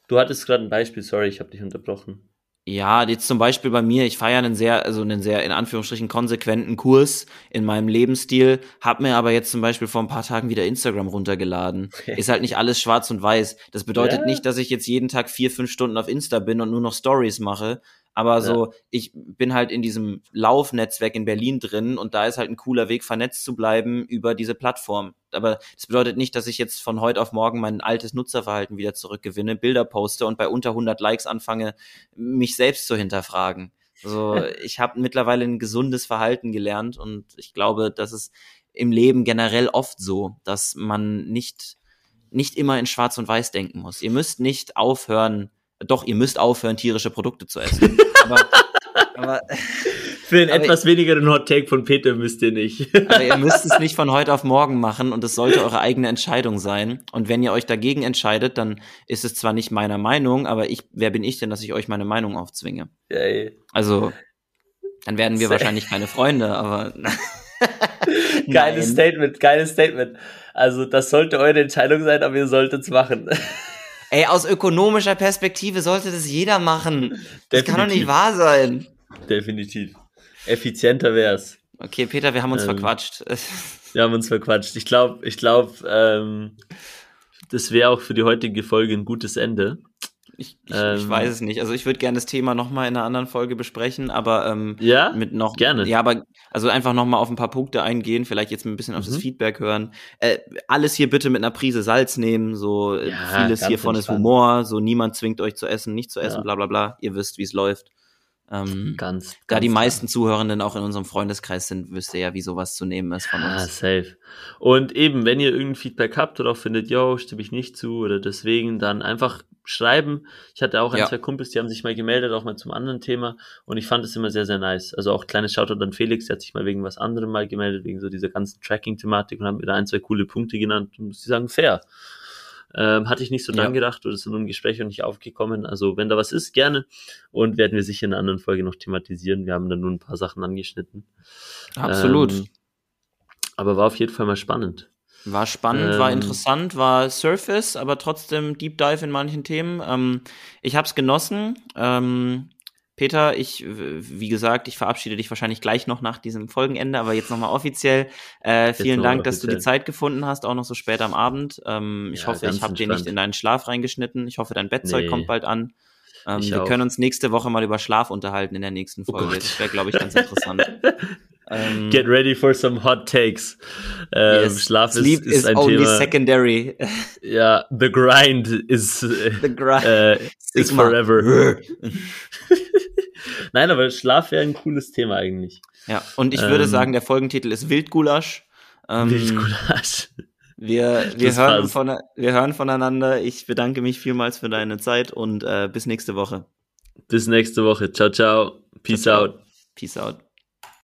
Du hattest gerade ein Beispiel, sorry, ich habe dich unterbrochen. Ja, jetzt zum Beispiel bei mir, ich feiere einen sehr, also einen sehr in Anführungsstrichen konsequenten Kurs in meinem Lebensstil, hab mir aber jetzt zum Beispiel vor ein paar Tagen wieder Instagram runtergeladen. Ist halt nicht alles schwarz und weiß. Das bedeutet ja. nicht, dass ich jetzt jeden Tag vier, fünf Stunden auf Insta bin und nur noch Stories mache, aber so, ja. ich bin halt in diesem Laufnetzwerk in Berlin drin und da ist halt ein cooler Weg, vernetzt zu bleiben über diese Plattform. Aber das bedeutet nicht, dass ich jetzt von heute auf morgen mein altes Nutzerverhalten wieder zurückgewinne, Bilder poste und bei unter 100 Likes anfange, mich selbst zu hinterfragen. Also ich habe mittlerweile ein gesundes Verhalten gelernt und ich glaube, das ist im Leben generell oft so, dass man nicht nicht immer in Schwarz und Weiß denken muss. Ihr müsst nicht aufhören, doch, ihr müsst aufhören, tierische Produkte zu essen. aber, aber, Für einen etwas wenigeren Hot Take von Peter müsst ihr nicht. aber ihr müsst es nicht von heute auf morgen machen und es sollte eure eigene Entscheidung sein. Und wenn ihr euch dagegen entscheidet, dann ist es zwar nicht meiner Meinung, aber ich, wer bin ich denn, dass ich euch meine Meinung aufzwinge? Yay. Also, dann werden wir wahrscheinlich keine Freunde, aber. geiles Statement, geiles Statement. Also, das sollte eure Entscheidung sein, aber ihr solltet es machen. Ey, aus ökonomischer Perspektive sollte das jeder machen. Das Definitiv. kann doch nicht wahr sein. Definitiv. Effizienter wär's. Okay, Peter, wir haben uns ähm, verquatscht. Wir haben uns verquatscht. Ich glaube, ich glaube, ähm, das wäre auch für die heutige Folge ein gutes Ende. Ich, ich, ähm, ich, weiß es nicht. Also ich würde gerne das Thema nochmal in einer anderen Folge besprechen, aber ähm, ja, mit noch gerne. Ja, aber also einfach nochmal auf ein paar Punkte eingehen, vielleicht jetzt ein bisschen auf mhm. das Feedback hören. Äh, alles hier bitte mit einer Prise Salz nehmen. So äh, ja, vieles hiervon entspannt. ist Humor. So niemand zwingt euch zu essen, nicht zu essen, ja. bla bla bla. Ihr wisst, wie es läuft. Ähm, ganz, da ganz die meisten. Zuhörenden auch in unserem Freundeskreis sind, wisst ihr ja, wie sowas zu nehmen ist von uns. Ah, safe. Und eben, wenn ihr irgendein Feedback habt oder auch findet, yo, stimme ich nicht zu oder deswegen, dann einfach schreiben. Ich hatte auch ein, ja. zwei Kumpels, die haben sich mal gemeldet, auch mal zum anderen Thema und ich fand es immer sehr, sehr nice. Also auch kleines Shoutout an Felix, der hat sich mal wegen was anderem mal gemeldet, wegen so dieser ganzen Tracking-Thematik und hat mir da ein, zwei coole Punkte genannt und muss ich sagen, fair. Ähm, hatte ich nicht so dran ja. gedacht oder ist in einem Gespräch noch nicht aufgekommen. Also wenn da was ist, gerne. Und werden wir sicher in einer anderen Folge noch thematisieren. Wir haben da nur ein paar Sachen angeschnitten. Absolut. Ähm, Aber war auf jeden Fall mal spannend. War spannend, ähm, war interessant, war Surface, aber trotzdem Deep Dive in manchen Themen. Ähm, ich habe es genossen. Ähm, Peter, ich, wie gesagt, ich verabschiede dich wahrscheinlich gleich noch nach diesem Folgenende, aber jetzt nochmal offiziell. Äh, vielen Dank, offiziell. dass du die Zeit gefunden hast, auch noch so spät am Abend. Ähm, ich ja, hoffe, ich habe dir nicht in deinen Schlaf reingeschnitten. Ich hoffe, dein Bettzeug nee. kommt bald an. Ähm, wir auch. können uns nächste Woche mal über Schlaf unterhalten in der nächsten oh Folge. Oh das wäre, glaube ich, ganz interessant. ähm, Get ready for some hot takes. Ähm, yes. Schlaf Sleep ist, ist ein only Thema. secondary. Ja, the grind is, the grind. Uh, is forever. Nein, aber Schlaf wäre ein cooles Thema eigentlich. Ja, und ich würde ähm, sagen, der Folgentitel ist Wildgulasch. Ähm, Wildgulasch. Wir, wir, hören von, wir hören voneinander. Ich bedanke mich vielmals für deine Zeit und äh, bis nächste Woche. Bis nächste Woche. Ciao, ciao. Peace ciao, ciao. out. Peace out.